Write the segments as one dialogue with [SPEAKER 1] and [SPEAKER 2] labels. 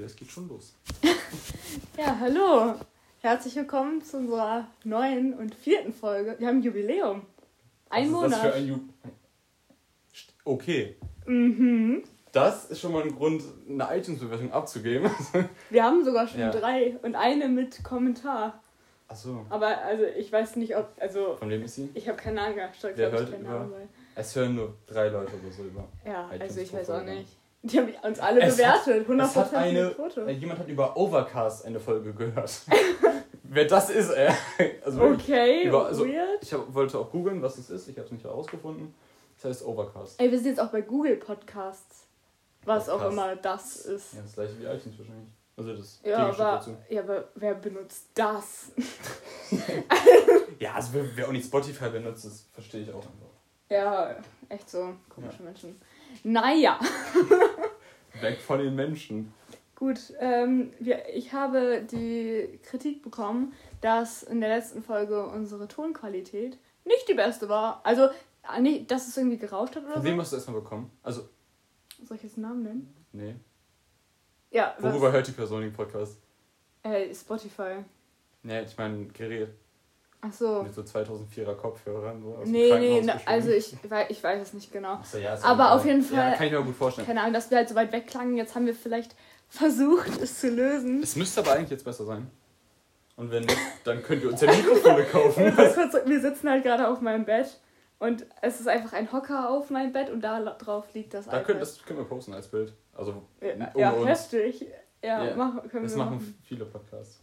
[SPEAKER 1] Freunde, es geht schon los.
[SPEAKER 2] Ja, hallo. Herzlich willkommen zu unserer neuen und vierten Folge. Wir haben ein Jubiläum. Ein
[SPEAKER 1] Was ist
[SPEAKER 2] Monat.
[SPEAKER 1] Das für ein Ju okay,
[SPEAKER 2] mhm.
[SPEAKER 1] das ist schon mal ein Grund, eine iTunes-Bewertung abzugeben.
[SPEAKER 2] Wir haben sogar schon
[SPEAKER 1] Ja.
[SPEAKER 2] drei und eine mit Kommentar.
[SPEAKER 1] Achso,
[SPEAKER 2] Aber also ich weiß nicht, ob. Also
[SPEAKER 1] von wem ist sie?
[SPEAKER 2] ich habe keine Ahnung gehabt. Ich glaub, ich
[SPEAKER 1] hört über- Es hören nur drei Leute oder so über.
[SPEAKER 2] Ja, also ich weiß auch nicht. Die haben uns alle
[SPEAKER 1] Es
[SPEAKER 2] bewertet. 100%
[SPEAKER 1] Es hat eine,
[SPEAKER 2] Foto.
[SPEAKER 1] äh, jemand hat über Overcast eine Folge gehört. Wer das ist, ey. Also wirklich,
[SPEAKER 2] Okay,
[SPEAKER 1] über- also-
[SPEAKER 2] weird.
[SPEAKER 1] ich hab, wollte auch googeln, was es ist. Ich habe es nicht herausgefunden. Das heißt Overcast.
[SPEAKER 2] Ey, wir sind jetzt auch bei Google Podcasts. Was auch
[SPEAKER 1] Podcast.
[SPEAKER 2] immer das ist.
[SPEAKER 1] Ja, das gleiche wie iTunes wahrscheinlich. Also das
[SPEAKER 2] Ja,
[SPEAKER 1] Gegenstück
[SPEAKER 2] aber,
[SPEAKER 1] dazu.
[SPEAKER 2] ja, aber wer benutzt das?
[SPEAKER 1] Ja, also wer, wer auch nicht Spotify benutzt, das verstehe ich auch einfach.
[SPEAKER 2] Ja, echt so komische Menschen. Naja,
[SPEAKER 1] Weg von den Menschen.
[SPEAKER 2] gut. Ähm, wir, ich habe die Kritik bekommen, dass in der letzten Folge unsere Tonqualität nicht die beste war. Also, ah, nee, dass es irgendwie gerauscht hat oder
[SPEAKER 1] Von
[SPEAKER 2] so.
[SPEAKER 1] wem hast du erstmal bekommen? Also,
[SPEAKER 2] Soll ich jetzt einen Namen nennen?
[SPEAKER 1] nee.
[SPEAKER 2] Ja, was?
[SPEAKER 1] Worüber hört die Person den Podcast?
[SPEAKER 2] Äh, Spotify.
[SPEAKER 1] Nee, ich meine Gerät
[SPEAKER 2] Ach so.
[SPEAKER 1] mit so 2004er Kopfhörern. So aus dem
[SPEAKER 2] Nee, nee,
[SPEAKER 1] Krankenhaus
[SPEAKER 2] na, also ich, ich weiß es nicht genau.
[SPEAKER 1] So, ja,
[SPEAKER 2] Aber auf jeden
[SPEAKER 1] Ja,
[SPEAKER 2] Fall-
[SPEAKER 1] kann ich mir gut vorstellen.
[SPEAKER 2] Keine Ahnung, dass wir halt so weit weg klangen. Jetzt haben wir vielleicht versucht, es zu lösen.
[SPEAKER 1] Es müsste aber eigentlich jetzt besser sein. Und wenn nicht, dann könnt ihr uns ja Mikrofone kaufen.
[SPEAKER 2] Wir sitzen halt gerade auf meinem Bett und es ist einfach ein Hocker auf meinem Bett und da drauf liegt das
[SPEAKER 1] Da
[SPEAKER 2] iPad.
[SPEAKER 1] könnt, das können wir posten als Bild. Also
[SPEAKER 2] ja, ja,
[SPEAKER 1] uns.
[SPEAKER 2] heftig. Ja,
[SPEAKER 1] Ja,
[SPEAKER 2] Machen, können
[SPEAKER 1] Das
[SPEAKER 2] wir
[SPEAKER 1] machen
[SPEAKER 2] machen.
[SPEAKER 1] viele Podcasts.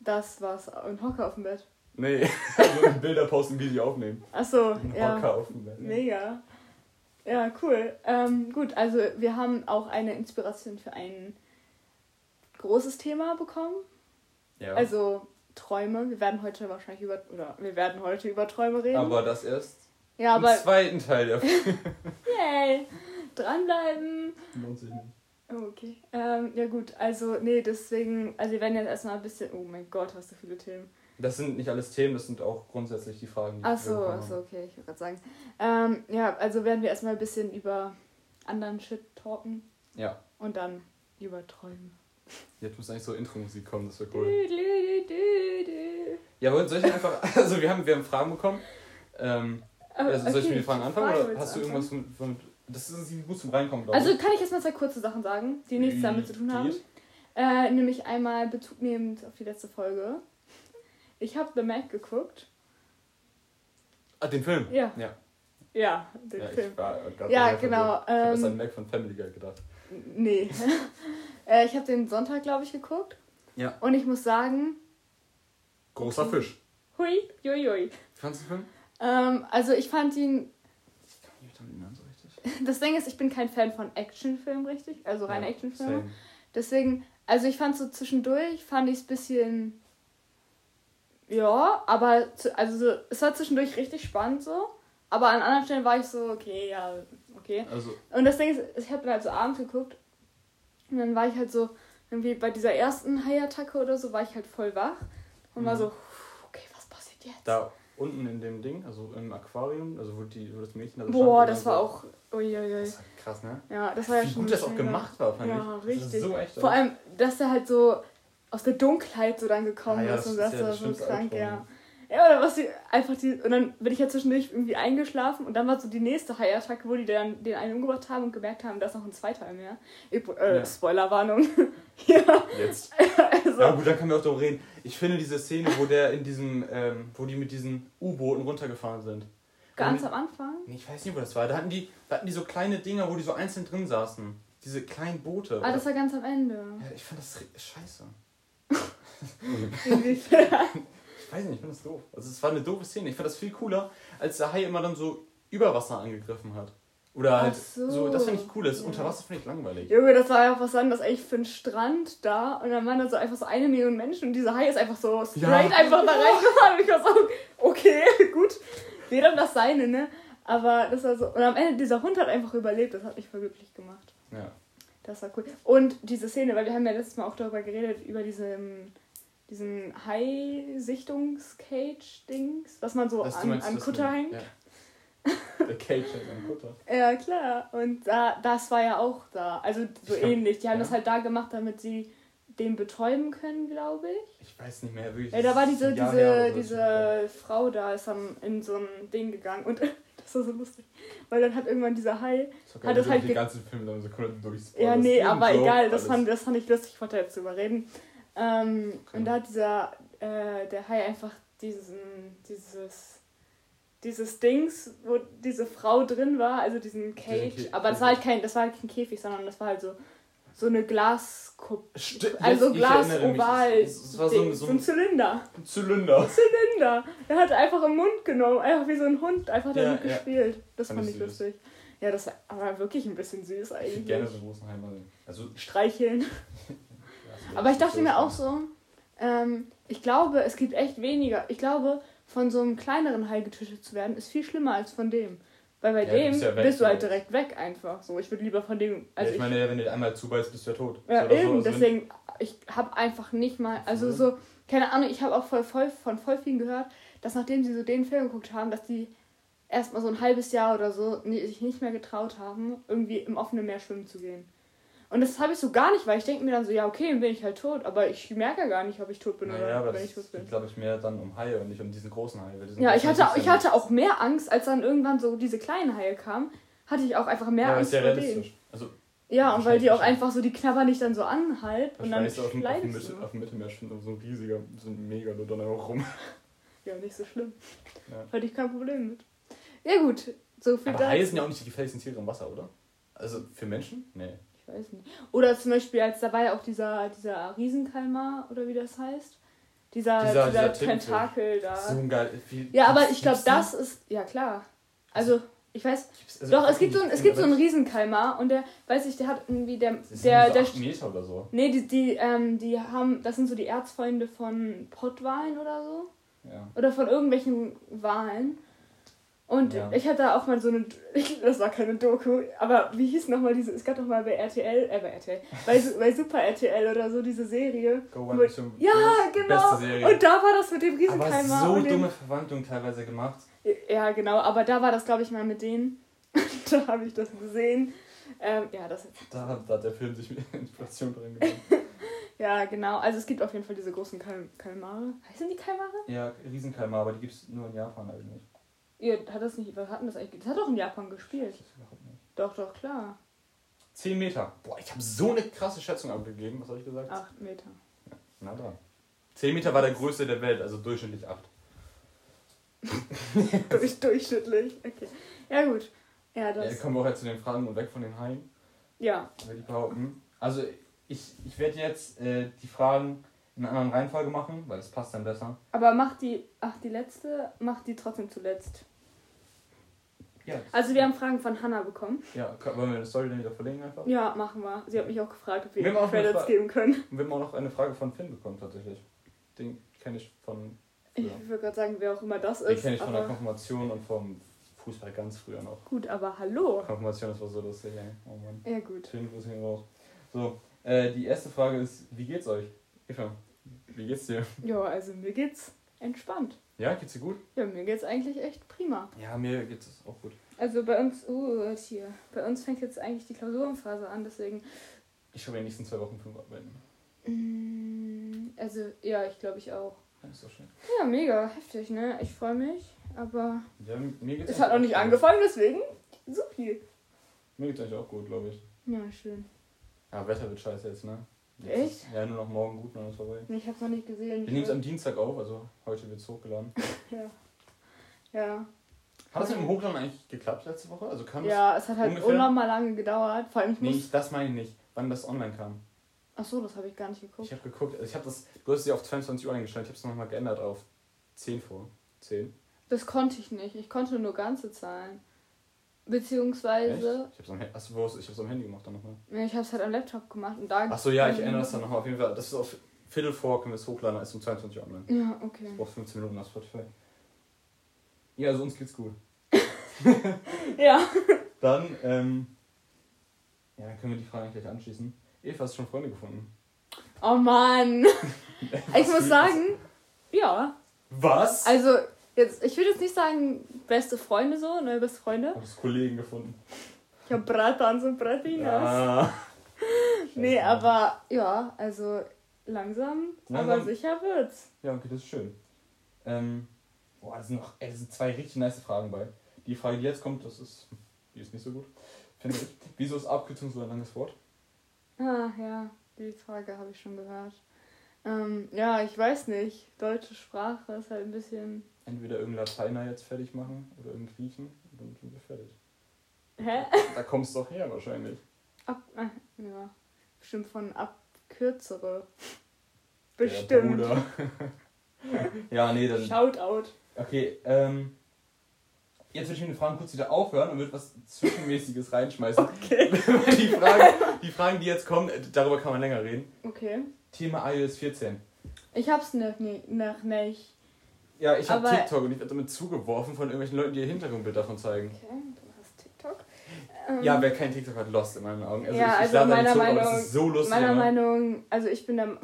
[SPEAKER 2] Das war's. Ein Hocker auf dem Bett.
[SPEAKER 1] Nee, also Bilder posten, wie die aufnehmen.
[SPEAKER 2] Achso,
[SPEAKER 1] Ein
[SPEAKER 2] ja.
[SPEAKER 1] Hocker auf dem Bett.
[SPEAKER 2] Mega. Ja, cool. Ähm, gut, also wir haben auch eine Inspiration für ein großes Thema bekommen.
[SPEAKER 1] Ja.
[SPEAKER 2] Also Träume. Wir werden heute wahrscheinlich über oder wir werden heute über Träume reden.
[SPEAKER 1] aber das erst
[SPEAKER 2] ja,
[SPEAKER 1] im
[SPEAKER 2] aber
[SPEAKER 1] zweiten Teil der
[SPEAKER 2] yay, dranbleiben.
[SPEAKER 1] Lohnt sich nicht.
[SPEAKER 2] Oh, Okay. Ähm, ja gut, also nee, deswegen, also wir werden jetzt erstmal ein bisschen, oh mein Gott, hast du viele Themen.
[SPEAKER 1] Das sind nicht alles Themen, das sind auch grundsätzlich die Fragen, die
[SPEAKER 2] Ach so, ach so, okay, ich wollte gerade sagen. Ähm, ja, also werden wir erstmal ein bisschen über anderen Shit talken
[SPEAKER 1] Ja,
[SPEAKER 2] und dann über Träume.
[SPEAKER 1] jetzt muss eigentlich so Intro-Musik kommen, das wäre cool.
[SPEAKER 2] Dü, dü, dü, dü.
[SPEAKER 1] Ja, wollen soll ich einfach, also wir haben, wir haben Fragen bekommen. Ähm,
[SPEAKER 2] Oh,
[SPEAKER 1] also soll ich
[SPEAKER 2] okay,
[SPEAKER 1] mit den Fragen anfangen
[SPEAKER 2] Frage
[SPEAKER 1] oder hast du irgendwas von, von das ist gut zum Reinkommen, glaube
[SPEAKER 2] Also
[SPEAKER 1] ich.
[SPEAKER 2] kann ich jetzt mal zwei kurze Sachen sagen, die nichts damit zu tun haben. Äh, nämlich einmal Bezug nehmend auf die letzte Folge. Ich habe The Mac geguckt.
[SPEAKER 1] Ah, den Film?
[SPEAKER 2] Ja.
[SPEAKER 1] Ja,
[SPEAKER 2] Ja, den
[SPEAKER 1] ja
[SPEAKER 2] Film. Ja, genau.
[SPEAKER 1] Ich habe das
[SPEAKER 2] ähm,
[SPEAKER 1] an Mac von Family Guy gedacht.
[SPEAKER 2] Nee. äh, ich habe den Sonntag, glaube ich, geguckt.
[SPEAKER 1] Ja.
[SPEAKER 2] Und ich muss sagen,
[SPEAKER 1] Großer
[SPEAKER 2] Okay.
[SPEAKER 1] Fisch.
[SPEAKER 2] hui, hui, hui.
[SPEAKER 1] Wie fandest du den Film?
[SPEAKER 2] Ähm, also ich fand ihn,
[SPEAKER 1] Ich kann nicht mehr so richtig.
[SPEAKER 2] das Ding ist, ich bin kein Fan von Actionfilmen, richtig? Also reine
[SPEAKER 1] Ja,
[SPEAKER 2] Actionfilme. Deswegen, also ich fand so zwischendurch, fand ich es bisschen, ja, aber, also so, es war zwischendurch richtig spannend so. Aber an anderen Stellen war ich so, okay, ja, okay.
[SPEAKER 1] Also,
[SPEAKER 2] Und das Ding ist, ich habe dann halt so abends geguckt und dann war ich halt so, irgendwie bei dieser ersten Haiattacke oder so, war ich halt voll wach und war
[SPEAKER 1] Mhm.
[SPEAKER 2] so, okay, was passiert jetzt?
[SPEAKER 1] da unten in dem Ding, also im Aquarium, also wo, die, wo das Mädchen da so
[SPEAKER 2] Boah, das
[SPEAKER 1] so-
[SPEAKER 2] war auch, uiuiui.
[SPEAKER 1] Das war krass, ne?
[SPEAKER 2] Ja, das war ja
[SPEAKER 1] Wie
[SPEAKER 2] schon
[SPEAKER 1] gut das auch gemacht war, fand
[SPEAKER 2] Ja,
[SPEAKER 1] ich.
[SPEAKER 2] Richtig.
[SPEAKER 1] so echt.
[SPEAKER 2] Vor allem, dass er halt so aus der Dunkelheit so dann gekommen
[SPEAKER 1] Ah ja,
[SPEAKER 2] ist
[SPEAKER 1] das
[SPEAKER 2] und
[SPEAKER 1] ist
[SPEAKER 2] das
[SPEAKER 1] ja
[SPEAKER 2] war
[SPEAKER 1] das
[SPEAKER 2] so krank, ja. Ja, oder was die einfach die. Und dann bin ich ja zwischendurch irgendwie eingeschlafen und dann war so die nächste Haiattacke, wo die dann den einen umgebracht haben und gemerkt haben, da ist noch ein zweiter mehr. Üb- Äh,
[SPEAKER 1] Ja.
[SPEAKER 2] Spoilerwarnung. ja,
[SPEAKER 1] Jetzt.
[SPEAKER 2] also.
[SPEAKER 1] Ja gut, dann können wir auch darüber reden. Ich finde diese Szene, wo der in diesem, ähm, wo die mit diesen U-Booten runtergefahren sind.
[SPEAKER 2] Ganz
[SPEAKER 1] Und-
[SPEAKER 2] am Anfang.
[SPEAKER 1] Nee, ich weiß nicht, wo das war. Da hatten die, da hatten die so kleine Dinger, wo die so einzeln drin saßen. Diese kleinen Boote.
[SPEAKER 2] Ah, das war ganz am Ende.
[SPEAKER 1] ja, ich fand das scheiße. Ich weiß nicht, ich finde das doof. Also es war eine doofe Szene. Ich fand das viel cooler, als der Hai immer dann so über Wasser angegriffen hat. Oder halt
[SPEAKER 2] so.
[SPEAKER 1] so. das finde ich cool. Das
[SPEAKER 2] Ja.
[SPEAKER 1] Unter Wasser finde ich langweilig.
[SPEAKER 2] Junge, das war ja auch was anderes eigentlich für ein Strand da. Und dann waren da so einfach so eine Million Menschen und dieser Hai ist einfach so straight
[SPEAKER 1] Ja.
[SPEAKER 2] einfach da reingefahren. Und ich war so, okay, gut. Jeder das seine, ne? Aber das war so. Und am Ende, dieser Hund hat einfach überlebt. Das hat mich voll glücklich gemacht.
[SPEAKER 1] Ja.
[SPEAKER 2] Das war cool. Und diese Szene, weil wir haben ja letztes Mal auch darüber geredet, über diesen, diesen Hai-Sichtungs-Cage-Dings, was man so
[SPEAKER 1] du
[SPEAKER 2] an,
[SPEAKER 1] meinst,
[SPEAKER 2] an
[SPEAKER 1] das
[SPEAKER 2] Kutter hängt.
[SPEAKER 1] Ja. Der Cage hat einen Kutter.
[SPEAKER 2] Ja, klar. Und da, das war ja auch da. Also so
[SPEAKER 1] Ich
[SPEAKER 2] ähnlich. Die haben
[SPEAKER 1] ja.
[SPEAKER 2] das halt da gemacht, damit sie den betäuben können, glaube ich.
[SPEAKER 1] Ich weiß nicht mehr, wirklich.
[SPEAKER 2] Ja, da war
[SPEAKER 1] das
[SPEAKER 2] diese, diese,
[SPEAKER 1] so.
[SPEAKER 2] diese Frau da, ist dann in so ein Ding gegangen und das war so lustig. Weil dann hat irgendwann dieser Hai.
[SPEAKER 1] Das
[SPEAKER 2] hat das halt
[SPEAKER 1] die ganzen Filme dann so durchs.
[SPEAKER 2] Ja, nee, aber egal, das
[SPEAKER 1] fand
[SPEAKER 2] das fand ich lustig, ich wollte jetzt drüber reden. Ähm,
[SPEAKER 1] Okay.
[SPEAKER 2] Und da hat dieser, äh, der Hai einfach diesen, dieses, dieses Dings, wo diese Frau drin war, also diesen Cage,
[SPEAKER 1] Käfig.
[SPEAKER 2] aber das war halt kein, das war halt kein Käfig, sondern das war halt so, so eine Glaskuppe.
[SPEAKER 1] Sti-
[SPEAKER 2] Also
[SPEAKER 1] ich
[SPEAKER 2] Glas
[SPEAKER 1] erinnere mich,
[SPEAKER 2] oval.
[SPEAKER 1] Es, es war so ein, so ein
[SPEAKER 2] Zylinder.
[SPEAKER 1] Zylinder.
[SPEAKER 2] Zylinder. Er hat einfach im Mund genommen, einfach wie so ein Hund, einfach
[SPEAKER 1] Ja,
[SPEAKER 2] damit
[SPEAKER 1] ja.
[SPEAKER 2] gespielt. Das
[SPEAKER 1] Fand
[SPEAKER 2] fand
[SPEAKER 1] ich
[SPEAKER 2] lustig. Ja, das war wirklich ein bisschen süß
[SPEAKER 1] Ich würde
[SPEAKER 2] eigentlich.
[SPEAKER 1] gerne so einen großen Hai mal sehen. Also,
[SPEAKER 2] Streicheln. Aber ich dachte mir auch so, ähm, ich glaube, es gibt echt weniger. Ich glaube, von so einem kleineren Hai getötet zu werden, ist viel schlimmer als von dem. Weil bei
[SPEAKER 1] Ja,
[SPEAKER 2] dem
[SPEAKER 1] bist ja weg,
[SPEAKER 2] bist du halt direkt weg einfach. So, ich würde lieber von dem. Also
[SPEAKER 1] ja, ich meine, wenn du einmal zubeißt, bist du ja tot.
[SPEAKER 2] Ja,
[SPEAKER 1] oder so,
[SPEAKER 2] eben,
[SPEAKER 1] also
[SPEAKER 2] deswegen, ich habe einfach nicht mal, also
[SPEAKER 1] Mhm.
[SPEAKER 2] so, keine Ahnung, ich habe auch voll, voll, von voll vielen gehört, dass nachdem sie so den Film geguckt haben, dass die erstmal so ein halbes Jahr oder so sich nicht mehr getraut haben, irgendwie im offenen Meer schwimmen zu gehen. Und das habe ich so gar nicht, weil ich denke mir dann so, ja, okay, dann bin ich halt tot, aber ich merke ja gar nicht, ob ich tot bin
[SPEAKER 1] Naja,
[SPEAKER 2] oder
[SPEAKER 1] aber
[SPEAKER 2] wenn ich tot bin.
[SPEAKER 1] glaube ich, mehr dann um Haie und nicht um diesen großen Hai.
[SPEAKER 2] Ja, ich hatte, ich hatte auch mehr Angst, als dann irgendwann so diese kleinen Haie kamen, hatte ich auch einfach mehr
[SPEAKER 1] Ja,
[SPEAKER 2] Angst
[SPEAKER 1] ist ja
[SPEAKER 2] vor denen.
[SPEAKER 1] Also,
[SPEAKER 2] Ja, und weil die auch einfach so, die knabbern dich dann so anhalten und dann
[SPEAKER 1] auf dem, auf, dem Mitte, auf dem Mittelmeer schwimmt so ein riesiger, so ein Megalodon auch rum.
[SPEAKER 2] Ja, nicht so schlimm.
[SPEAKER 1] Ja.
[SPEAKER 2] Hatte ich kein Problem mit. Ja gut, so viel
[SPEAKER 1] Aber Haie sind ja auch nicht die gefährlichsten Tiere im Wasser, oder? Also für Menschen? Nee.
[SPEAKER 2] Weiß nicht. Oder zum Beispiel, als da war ja auch dieser, dieser Riesenkalmar, oder wie das heißt. Dieser,
[SPEAKER 1] Dieser-
[SPEAKER 2] dieser,
[SPEAKER 1] dieser.
[SPEAKER 2] Tentakel da.
[SPEAKER 1] So ein geil. Wie,
[SPEAKER 2] ja, aber ich glaube, das ist. Ja, klar. Also, ich weiß.
[SPEAKER 1] Also
[SPEAKER 2] doch, es gibt so, ein, es gibt so einen Riesenkalmar und der, weiß ich, der hat irgendwie. Der,
[SPEAKER 1] das sind
[SPEAKER 2] der,
[SPEAKER 1] so
[SPEAKER 2] der,
[SPEAKER 1] acht Meter oder so.
[SPEAKER 2] Nee, die, die, ähm, die haben. Das sind so die Erzfreunde von Pottwalen oder so.
[SPEAKER 1] Ja.
[SPEAKER 2] Oder von irgendwelchen Wahlen. Und
[SPEAKER 1] Ja.
[SPEAKER 2] ich hatte auch mal so eine, ich, das war keine Doku, aber wie hieß nochmal diese, es gab doch mal bei RTL, äh bei RTL, bei, bei Super RTL oder so diese Serie.
[SPEAKER 1] Go One Mission
[SPEAKER 2] Ja,
[SPEAKER 1] Best-
[SPEAKER 2] genau. Und da war das mit dem
[SPEAKER 1] aber
[SPEAKER 2] Riesenkeimer.
[SPEAKER 1] so
[SPEAKER 2] und
[SPEAKER 1] dumme Verwandlung teilweise gemacht.
[SPEAKER 2] Ja, genau, aber da war das, glaube ich, mal mit denen. da habe ich das gesehen. Ähm, ja, das,
[SPEAKER 1] Da hat, da hat der Film sich mit Inspiration drin genommen.
[SPEAKER 2] ja, genau. Also es gibt auf jeden Fall diese großen Kal Kalmare. Heißen die Kalmare?
[SPEAKER 1] ja, Riesenkalmar, aber die gibt es nur in Japan eigentlich.
[SPEAKER 2] Ihr hat das nicht, was hat das eigentlich? Das hat doch in Japan gespielt. Doch, doch, klar.
[SPEAKER 1] 10 Meter. Boah, ich habe so eine krasse Schätzung abgegeben. Was habe ich gesagt?
[SPEAKER 2] Acht Meter.
[SPEAKER 1] Na da. 10 Meter war der größte der Welt, also durchschnittlich 8.
[SPEAKER 2] Durch, durchschnittlich. Okay. Ja, gut. Ja,
[SPEAKER 1] Ja,
[SPEAKER 2] das.
[SPEAKER 1] kommen wir auch jetzt zu den Fragen und weg von den Haien,
[SPEAKER 2] Ja.
[SPEAKER 1] würde ich behaupten. Also, ich, ich werde jetzt äh, die Fragen in einer anderen Reihenfolge machen, weil das passt dann besser.
[SPEAKER 2] Aber mach die. Ach, die letzte, mach die trotzdem zuletzt.
[SPEAKER 1] Ja,
[SPEAKER 2] Also, wir haben Fragen von Hannah bekommen.
[SPEAKER 1] ja können- wollen wir eine Story dann wieder verlegen einfach?
[SPEAKER 2] Ja, machen wir. Sie hat mich auch gefragt, ob wir,
[SPEAKER 1] Wir
[SPEAKER 2] Credits geben können.
[SPEAKER 1] Und wir haben auch noch eine Frage von Finn bekommen, tatsächlich. Den kenne ich von.
[SPEAKER 2] Ich
[SPEAKER 1] Ja.
[SPEAKER 2] würde gerade sagen, wer auch immer das
[SPEAKER 1] Den
[SPEAKER 2] ist.
[SPEAKER 1] kenne ich von der Konfirmation und vom Fußball ganz früher noch.
[SPEAKER 2] gut, aber hallo.
[SPEAKER 1] Konfirmation, das war so lustig, ey. Oh Mann.
[SPEAKER 2] Ja, gut.
[SPEAKER 1] Schönen Grüße gehen raus. So, äh, die erste Frage ist: Wie geht's euch? Eva, wie geht's dir?
[SPEAKER 2] Ja, also mir geht's entspannt.
[SPEAKER 1] Ja, geht's dir gut?
[SPEAKER 2] Ja, mir geht's eigentlich echt prima.
[SPEAKER 1] Ja, mir geht's auch gut.
[SPEAKER 2] Also bei uns, uh, jetzt hier. Bei uns fängt jetzt eigentlich die Klausurenphase an, deswegen.
[SPEAKER 1] Ich habe in den nächsten zwei Wochen fünf arbeiten.
[SPEAKER 2] Mm, Also, ja, ich glaube ich auch.
[SPEAKER 1] Ja, ist doch schön.
[SPEAKER 2] Ja, mega heftig, ne? Ich freue mich, aber
[SPEAKER 1] Ja, mir geht's
[SPEAKER 2] es hat noch nicht angefangen, deswegen supi.
[SPEAKER 1] Mir geht's eigentlich auch gut, glaube ich.
[SPEAKER 2] Ja, schön.
[SPEAKER 1] Ja, Wetter wird scheiße jetzt, ne? Jetzt
[SPEAKER 2] Echt?
[SPEAKER 1] Ist, ja, nur noch morgen gut, dann ist vorbei.
[SPEAKER 2] Ich hab's noch nicht gesehen.
[SPEAKER 1] Wir nehmen es am Dienstag auf, also heute wird's hochgeladen.
[SPEAKER 2] Ja. Ja.
[SPEAKER 1] Hat das mit dem Hochladen eigentlich geklappt letzte Woche? Also kam
[SPEAKER 2] Ja, es hat halt
[SPEAKER 1] ungefähr?
[SPEAKER 2] unnormal lange gedauert. Vor allem ich
[SPEAKER 1] das. Nee, das meine ich nicht. Wann das online kam.
[SPEAKER 2] Ach so, das habe ich gar nicht geguckt.
[SPEAKER 1] Ich habe geguckt, also ich habe das, du hast es ja auf 22 Uhr eingestellt, ich habe es nochmal geändert auf 10 vor. 10.
[SPEAKER 2] Das konnte ich nicht. Ich konnte nur ganze Zahlen.
[SPEAKER 1] Echt?
[SPEAKER 2] Beziehungsweise,
[SPEAKER 1] Ich habe es am, Handy- achso, wo ich hab's am Handy gemacht dann nochmal.
[SPEAKER 2] ja, ich habe es halt am Laptop gemacht und da.
[SPEAKER 1] Achso, ja, ich ändere das dann nochmal auf jeden Fall. Das ist auf Viertel vor, können wir es hochladen, ist um 22 Uhr online.
[SPEAKER 2] Ja, okay.
[SPEAKER 1] Ich brauche 15 Minuten auf Spotify. Ja, also uns geht's gut.
[SPEAKER 2] Ja.
[SPEAKER 1] Dann, ähm, ja, dann können wir die Frage gleich anschließen. Eva, hast du schon Freunde gefunden?
[SPEAKER 2] Oh Mann. Ich muss sagen, ja.
[SPEAKER 1] Was?
[SPEAKER 2] Also, Jetzt, ich würde jetzt nicht sagen, beste Freunde so, ne, beste Freunde.
[SPEAKER 1] Hast Kollegen gefunden?
[SPEAKER 2] Ich habe Bratans und Bratinas.
[SPEAKER 1] Ah.
[SPEAKER 2] nee, aber ja, also langsam, aber
[SPEAKER 1] Langsam.
[SPEAKER 2] sicher wird's.
[SPEAKER 1] Ja, okay, das ist schön. Ähm, boah, das sind noch ey, das sind zwei richtig nice Fragen bei. Die Frage, die jetzt kommt, das ist, die ist nicht so gut, finde ich. Wieso ist Abkürzung so ein langes Wort?
[SPEAKER 2] Ah, ja, die Frage habe ich schon gehört. Ähm, ja, ich weiß nicht. Deutsche Sprache ist halt ein bisschen.
[SPEAKER 1] Entweder irgendein Lateiner jetzt fertig machen oder irgendein Griechen und dann sind wir fertig.
[SPEAKER 2] Hä?
[SPEAKER 1] Da kommst du doch her wahrscheinlich.
[SPEAKER 2] Ab, äh, ja, bestimmt von abkürzere. Bestimmt.
[SPEAKER 1] Bruder. ja, nee, dann.
[SPEAKER 2] Shoutout.
[SPEAKER 1] Okay, ähm. Jetzt würde ich mit den Fragen kurz wieder aufhören und würde was Zwischenmäßiges reinschmeißen.
[SPEAKER 2] Okay.
[SPEAKER 1] die, Fragen, die Fragen, die jetzt kommen, darüber kann man länger reden.
[SPEAKER 2] Okay.
[SPEAKER 1] Thema iOS 14.
[SPEAKER 2] Ich hab's noch, nie, noch nicht.
[SPEAKER 1] Ja, ich habe TikTok und ich werde damit zugeworfen von irgendwelchen Leuten, die ihr Hintergrundbild davon zeigen.
[SPEAKER 2] Okay, du hast TikTok. Ähm,
[SPEAKER 1] Ja, wer kein TikTok hat, lost in meinen Augen. Also
[SPEAKER 2] Ja,
[SPEAKER 1] ich, ich
[SPEAKER 2] also
[SPEAKER 1] lade
[SPEAKER 2] meiner
[SPEAKER 1] hoch, aber
[SPEAKER 2] Meinung-
[SPEAKER 1] das ist so lustig.
[SPEAKER 2] meiner
[SPEAKER 1] immer.
[SPEAKER 2] Meinung, also ich bin der.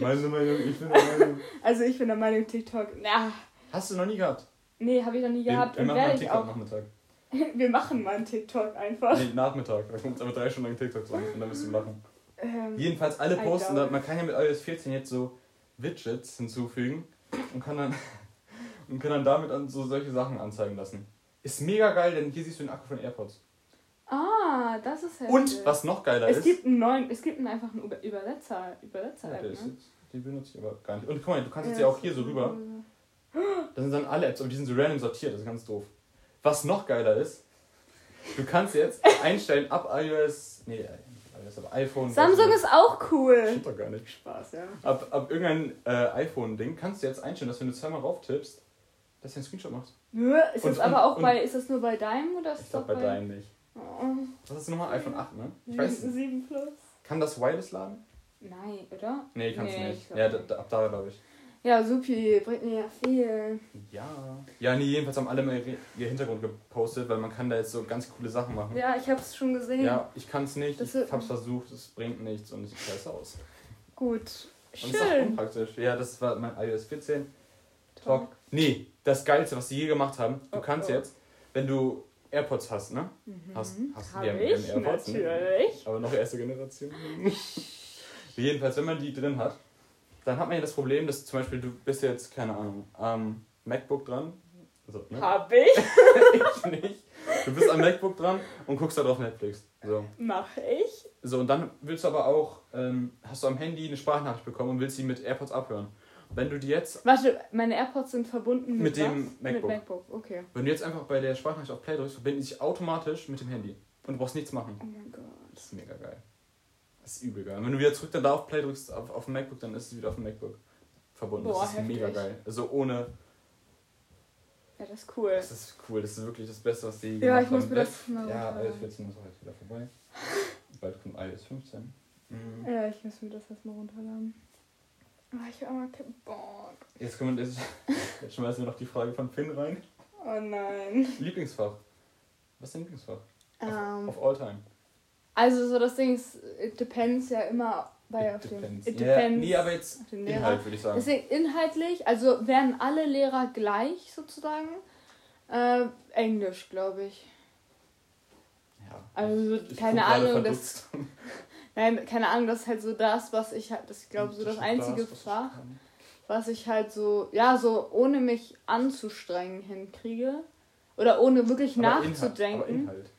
[SPEAKER 1] Meine Meinung, ich bin der Meinung.
[SPEAKER 2] also ich bin der Meinung, TikTok. Na,
[SPEAKER 1] Hast du noch nie gehabt?
[SPEAKER 2] nee, habe ich noch nie gehabt
[SPEAKER 1] wir,
[SPEAKER 2] und
[SPEAKER 1] wir machen
[SPEAKER 2] werde
[SPEAKER 1] einen
[SPEAKER 2] ich auch.
[SPEAKER 1] TikTok-Nachmittag.
[SPEAKER 2] Wir machen mal einen TikTok einfach.
[SPEAKER 1] Nee, Nachmittag. Da kommt aber drei Stunden lang TikToks rein und dann wirst du lachen.
[SPEAKER 2] Ähm,
[SPEAKER 1] Jedenfalls alle posten, da, man kann ja mit iOS 14 jetzt so Widgets hinzufügen und kann dann, und kann dann damit an so solche Sachen anzeigen lassen. Ist mega geil, denn hier siehst du den Akku von AirPods.
[SPEAKER 2] Ah, das ist heftig.
[SPEAKER 1] Und was noch geiler
[SPEAKER 2] es
[SPEAKER 1] ist.
[SPEAKER 2] gibt einen neuen, es gibt einen einfachen Über Übersetzer, Übersetzer
[SPEAKER 1] Ja, der ist
[SPEAKER 2] ne?
[SPEAKER 1] jetzt, die benutze ich aber gar nicht. Und guck mal, du kannst jetzt
[SPEAKER 2] Ja,
[SPEAKER 1] ja auch hier so rüber. Das sind dann alle Apps, aber die sind so random sortiert, das ist ganz doof. Was noch geiler ist, du kannst jetzt einstellen ab iOS. Nee, iOS, aber iPhone.
[SPEAKER 2] Samsung ist auch cool.
[SPEAKER 1] Stimmt doch gar nicht.
[SPEAKER 2] Spaß, ja.
[SPEAKER 1] Ab, ab irgendein äh, iPhone-Ding kannst du jetzt einstellen, dass wenn du zweimal rauf tippst, dass er einen Screenshot macht.
[SPEAKER 2] Nö, Ist
[SPEAKER 1] Und-
[SPEAKER 2] das aber
[SPEAKER 1] und-
[SPEAKER 2] auch
[SPEAKER 1] und-
[SPEAKER 2] bei, ist das nur bei deinem oder ist
[SPEAKER 1] Ich
[SPEAKER 2] das
[SPEAKER 1] bei deinem nicht.
[SPEAKER 2] Oh,
[SPEAKER 1] Was hast du nochmal? iPhone 8, ne? Ich weiß
[SPEAKER 2] 7, 7 Plus?
[SPEAKER 1] Kann das Wireless laden?
[SPEAKER 2] Nein, oder?
[SPEAKER 1] Nee, kannst
[SPEAKER 2] Nee,
[SPEAKER 1] du
[SPEAKER 2] ich
[SPEAKER 1] nicht. Ja, ab da glaube ich.
[SPEAKER 2] Ja, supi, bringt mir ja viel.
[SPEAKER 1] Ja. Ja, nee, jedenfalls haben alle mal ihr, Hintergrund gepostet, weil man kann da jetzt so ganz coole Sachen machen.
[SPEAKER 2] Ja, ich hab's schon gesehen.
[SPEAKER 1] Ja, ich kann es nicht,
[SPEAKER 2] Das
[SPEAKER 1] ich hab's versucht, es bringt nichts und es sieht scheiße aus.
[SPEAKER 2] Gut.
[SPEAKER 1] Und es ist auch
[SPEAKER 2] Schön.
[SPEAKER 1] unpraktisch. Ja, das war mein iOS 14 Talk. Nee, das Geilste, was sie je gemacht haben, du
[SPEAKER 2] Oh,
[SPEAKER 1] kannst
[SPEAKER 2] oh.
[SPEAKER 1] jetzt, wenn du AirPods hast, ne?
[SPEAKER 2] Mhm.
[SPEAKER 1] Hast, hast
[SPEAKER 2] Hab
[SPEAKER 1] haben-
[SPEAKER 2] ich,
[SPEAKER 1] AirPods, ne?
[SPEAKER 2] natürlich.
[SPEAKER 1] Aber noch erste Generation. Jedenfalls, wenn man die drin hat, dann hat man ja das Problem, dass zum Beispiel du bist jetzt, keine Ahnung, am MacBook dran. Also, ne?
[SPEAKER 2] Hab ich.
[SPEAKER 1] ich nicht. Du bist am MacBook dran und guckst da drauf Netflix. So.
[SPEAKER 2] Mach ich.
[SPEAKER 1] so, und dann willst du aber auch, ähm, hast du am Handy eine Sprachnachricht bekommen und willst sie mit AirPods abhören. Wenn du die jetzt,
[SPEAKER 2] Warte, meine AirPods sind verbunden mit,
[SPEAKER 1] Mit dem
[SPEAKER 2] was?
[SPEAKER 1] MacBook.
[SPEAKER 2] Mit MacBook, okay.
[SPEAKER 1] wenn du jetzt einfach bei der Sprachnachricht auf Play drückst, verbinden die sich automatisch mit dem Handy. Und du brauchst nichts machen.
[SPEAKER 2] Oh mein Gott.
[SPEAKER 1] Das ist mega geil. Das ist übel geil. Und wenn du wieder zurück dann da auf Play drückst auf, auf dem MacBook, dann ist es wieder auf dem MacBook verbunden.
[SPEAKER 2] Boah,
[SPEAKER 1] das ist
[SPEAKER 2] heftig.
[SPEAKER 1] mega geil. Also ohne,
[SPEAKER 2] Ja, das ist cool.
[SPEAKER 1] das ist cool. Das ist wirklich das Beste, was die
[SPEAKER 2] Ja,
[SPEAKER 1] gemacht
[SPEAKER 2] ich muss
[SPEAKER 1] haben.
[SPEAKER 2] mir das mal
[SPEAKER 1] Ja, iOS 14 ist auch jetzt wieder vorbei. Bald kommt iOS 15. Mhm.
[SPEAKER 2] Ja, ich muss mir das erstmal runterladen. Oh, ich hab mal keinen Bock.
[SPEAKER 1] Jetzt, kommen jetzt, jetzt schmeißen wir noch die Frage von Finn rein.
[SPEAKER 2] Oh nein.
[SPEAKER 1] Lieblingsfach. Was ist dein Lieblingsfach?
[SPEAKER 2] Ähm,
[SPEAKER 1] Of all time.
[SPEAKER 2] Also so das Ding ist, it depends ja immer bei auf dem. It
[SPEAKER 1] Ja,
[SPEAKER 2] depends.
[SPEAKER 1] nee, aber jetzt
[SPEAKER 2] auf den Lehrer.
[SPEAKER 1] Inhalt würde ich sagen.
[SPEAKER 2] Deswegen inhaltlich, also werden alle Lehrer gleich sozusagen. Äh, Englisch, glaube ich.
[SPEAKER 1] Ja.
[SPEAKER 2] Also,
[SPEAKER 1] Ich-
[SPEAKER 2] keine Ahnung, das-. Nein, keine Ahnung, das ist halt so das, was ich halt, das ich glaube so das einzige
[SPEAKER 1] was ich
[SPEAKER 2] Fach, was ich halt so, ja, so ohne mich anzustrengen hinkriege. Oder ohne wirklich
[SPEAKER 1] Aber Inhalt-
[SPEAKER 2] nachzudenken.
[SPEAKER 1] aber Inhalt.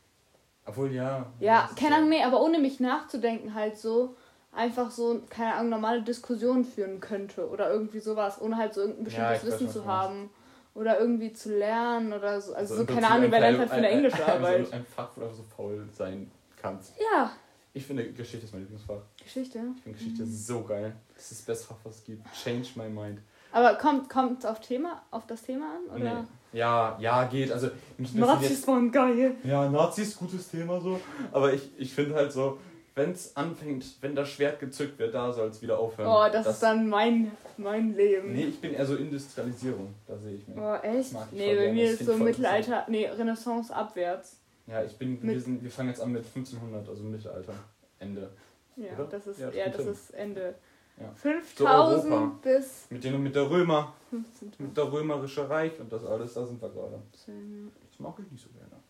[SPEAKER 1] Obwohl, ja.
[SPEAKER 2] Ja, keine Ahnung, nee, aber ohne mich nachzudenken halt so einfach so, keine Ahnung, normale Diskussionen führen könnte oder irgendwie sowas, ohne halt so irgendein
[SPEAKER 1] Ja,
[SPEAKER 2] bestimmtes
[SPEAKER 1] weiß
[SPEAKER 2] Wissen zu haben oder irgendwie zu lernen oder so. Also, so,
[SPEAKER 1] im
[SPEAKER 2] keine Ahnung, wer lernt halt für eine
[SPEAKER 1] ein-
[SPEAKER 2] englische Arbeit.
[SPEAKER 1] So ein Fach, wo du so faul sein kannst.
[SPEAKER 2] Ja,
[SPEAKER 1] Ich finde, Geschichte ist mein Lieblingsfach.
[SPEAKER 2] Geschichte.
[SPEAKER 1] Ich finde Geschichte so geil. Das ist das beste Fach, was es gibt. Change my mind.
[SPEAKER 2] Aber kommt kommt auf Thema, auf das Thema an oder?
[SPEAKER 1] Nee. Ja, ja, geht. Also, das
[SPEAKER 2] Nazis
[SPEAKER 1] jetzt-
[SPEAKER 2] waren geil.
[SPEAKER 1] Ja, Nazis, gutes Thema so. Aber ich, ich finde halt so, wenn es anfängt, wenn das Schwert gezückt wird, da soll es wieder aufhören.
[SPEAKER 2] Oh, das, ist dann mein mein Leben.
[SPEAKER 1] Nee, ich bin eher so Industrialisierung. Da sehe ich mich.
[SPEAKER 2] Oh, echt?
[SPEAKER 1] mag ich
[SPEAKER 2] Nee, bei
[SPEAKER 1] gerne.
[SPEAKER 2] mir
[SPEAKER 1] Das
[SPEAKER 2] ist so Mittelalter, nee, Renaissance abwärts.
[SPEAKER 1] Ja, ich bin,
[SPEAKER 2] Mit-
[SPEAKER 1] wir, sind, wir fangen jetzt an mit 1500, also Mittelalter. Ende.
[SPEAKER 2] Ja,
[SPEAKER 1] Oder?
[SPEAKER 2] das ist,
[SPEAKER 1] Ja, das
[SPEAKER 2] ja, das ist Ende.
[SPEAKER 1] Ja.
[SPEAKER 2] 5000
[SPEAKER 1] Europa.
[SPEAKER 2] bis
[SPEAKER 1] Mit, den, mit der Römer,
[SPEAKER 2] 15.000.
[SPEAKER 1] mit der römerische Reich und das alles, da sind wir gerade. Das mag ich nicht so gerne.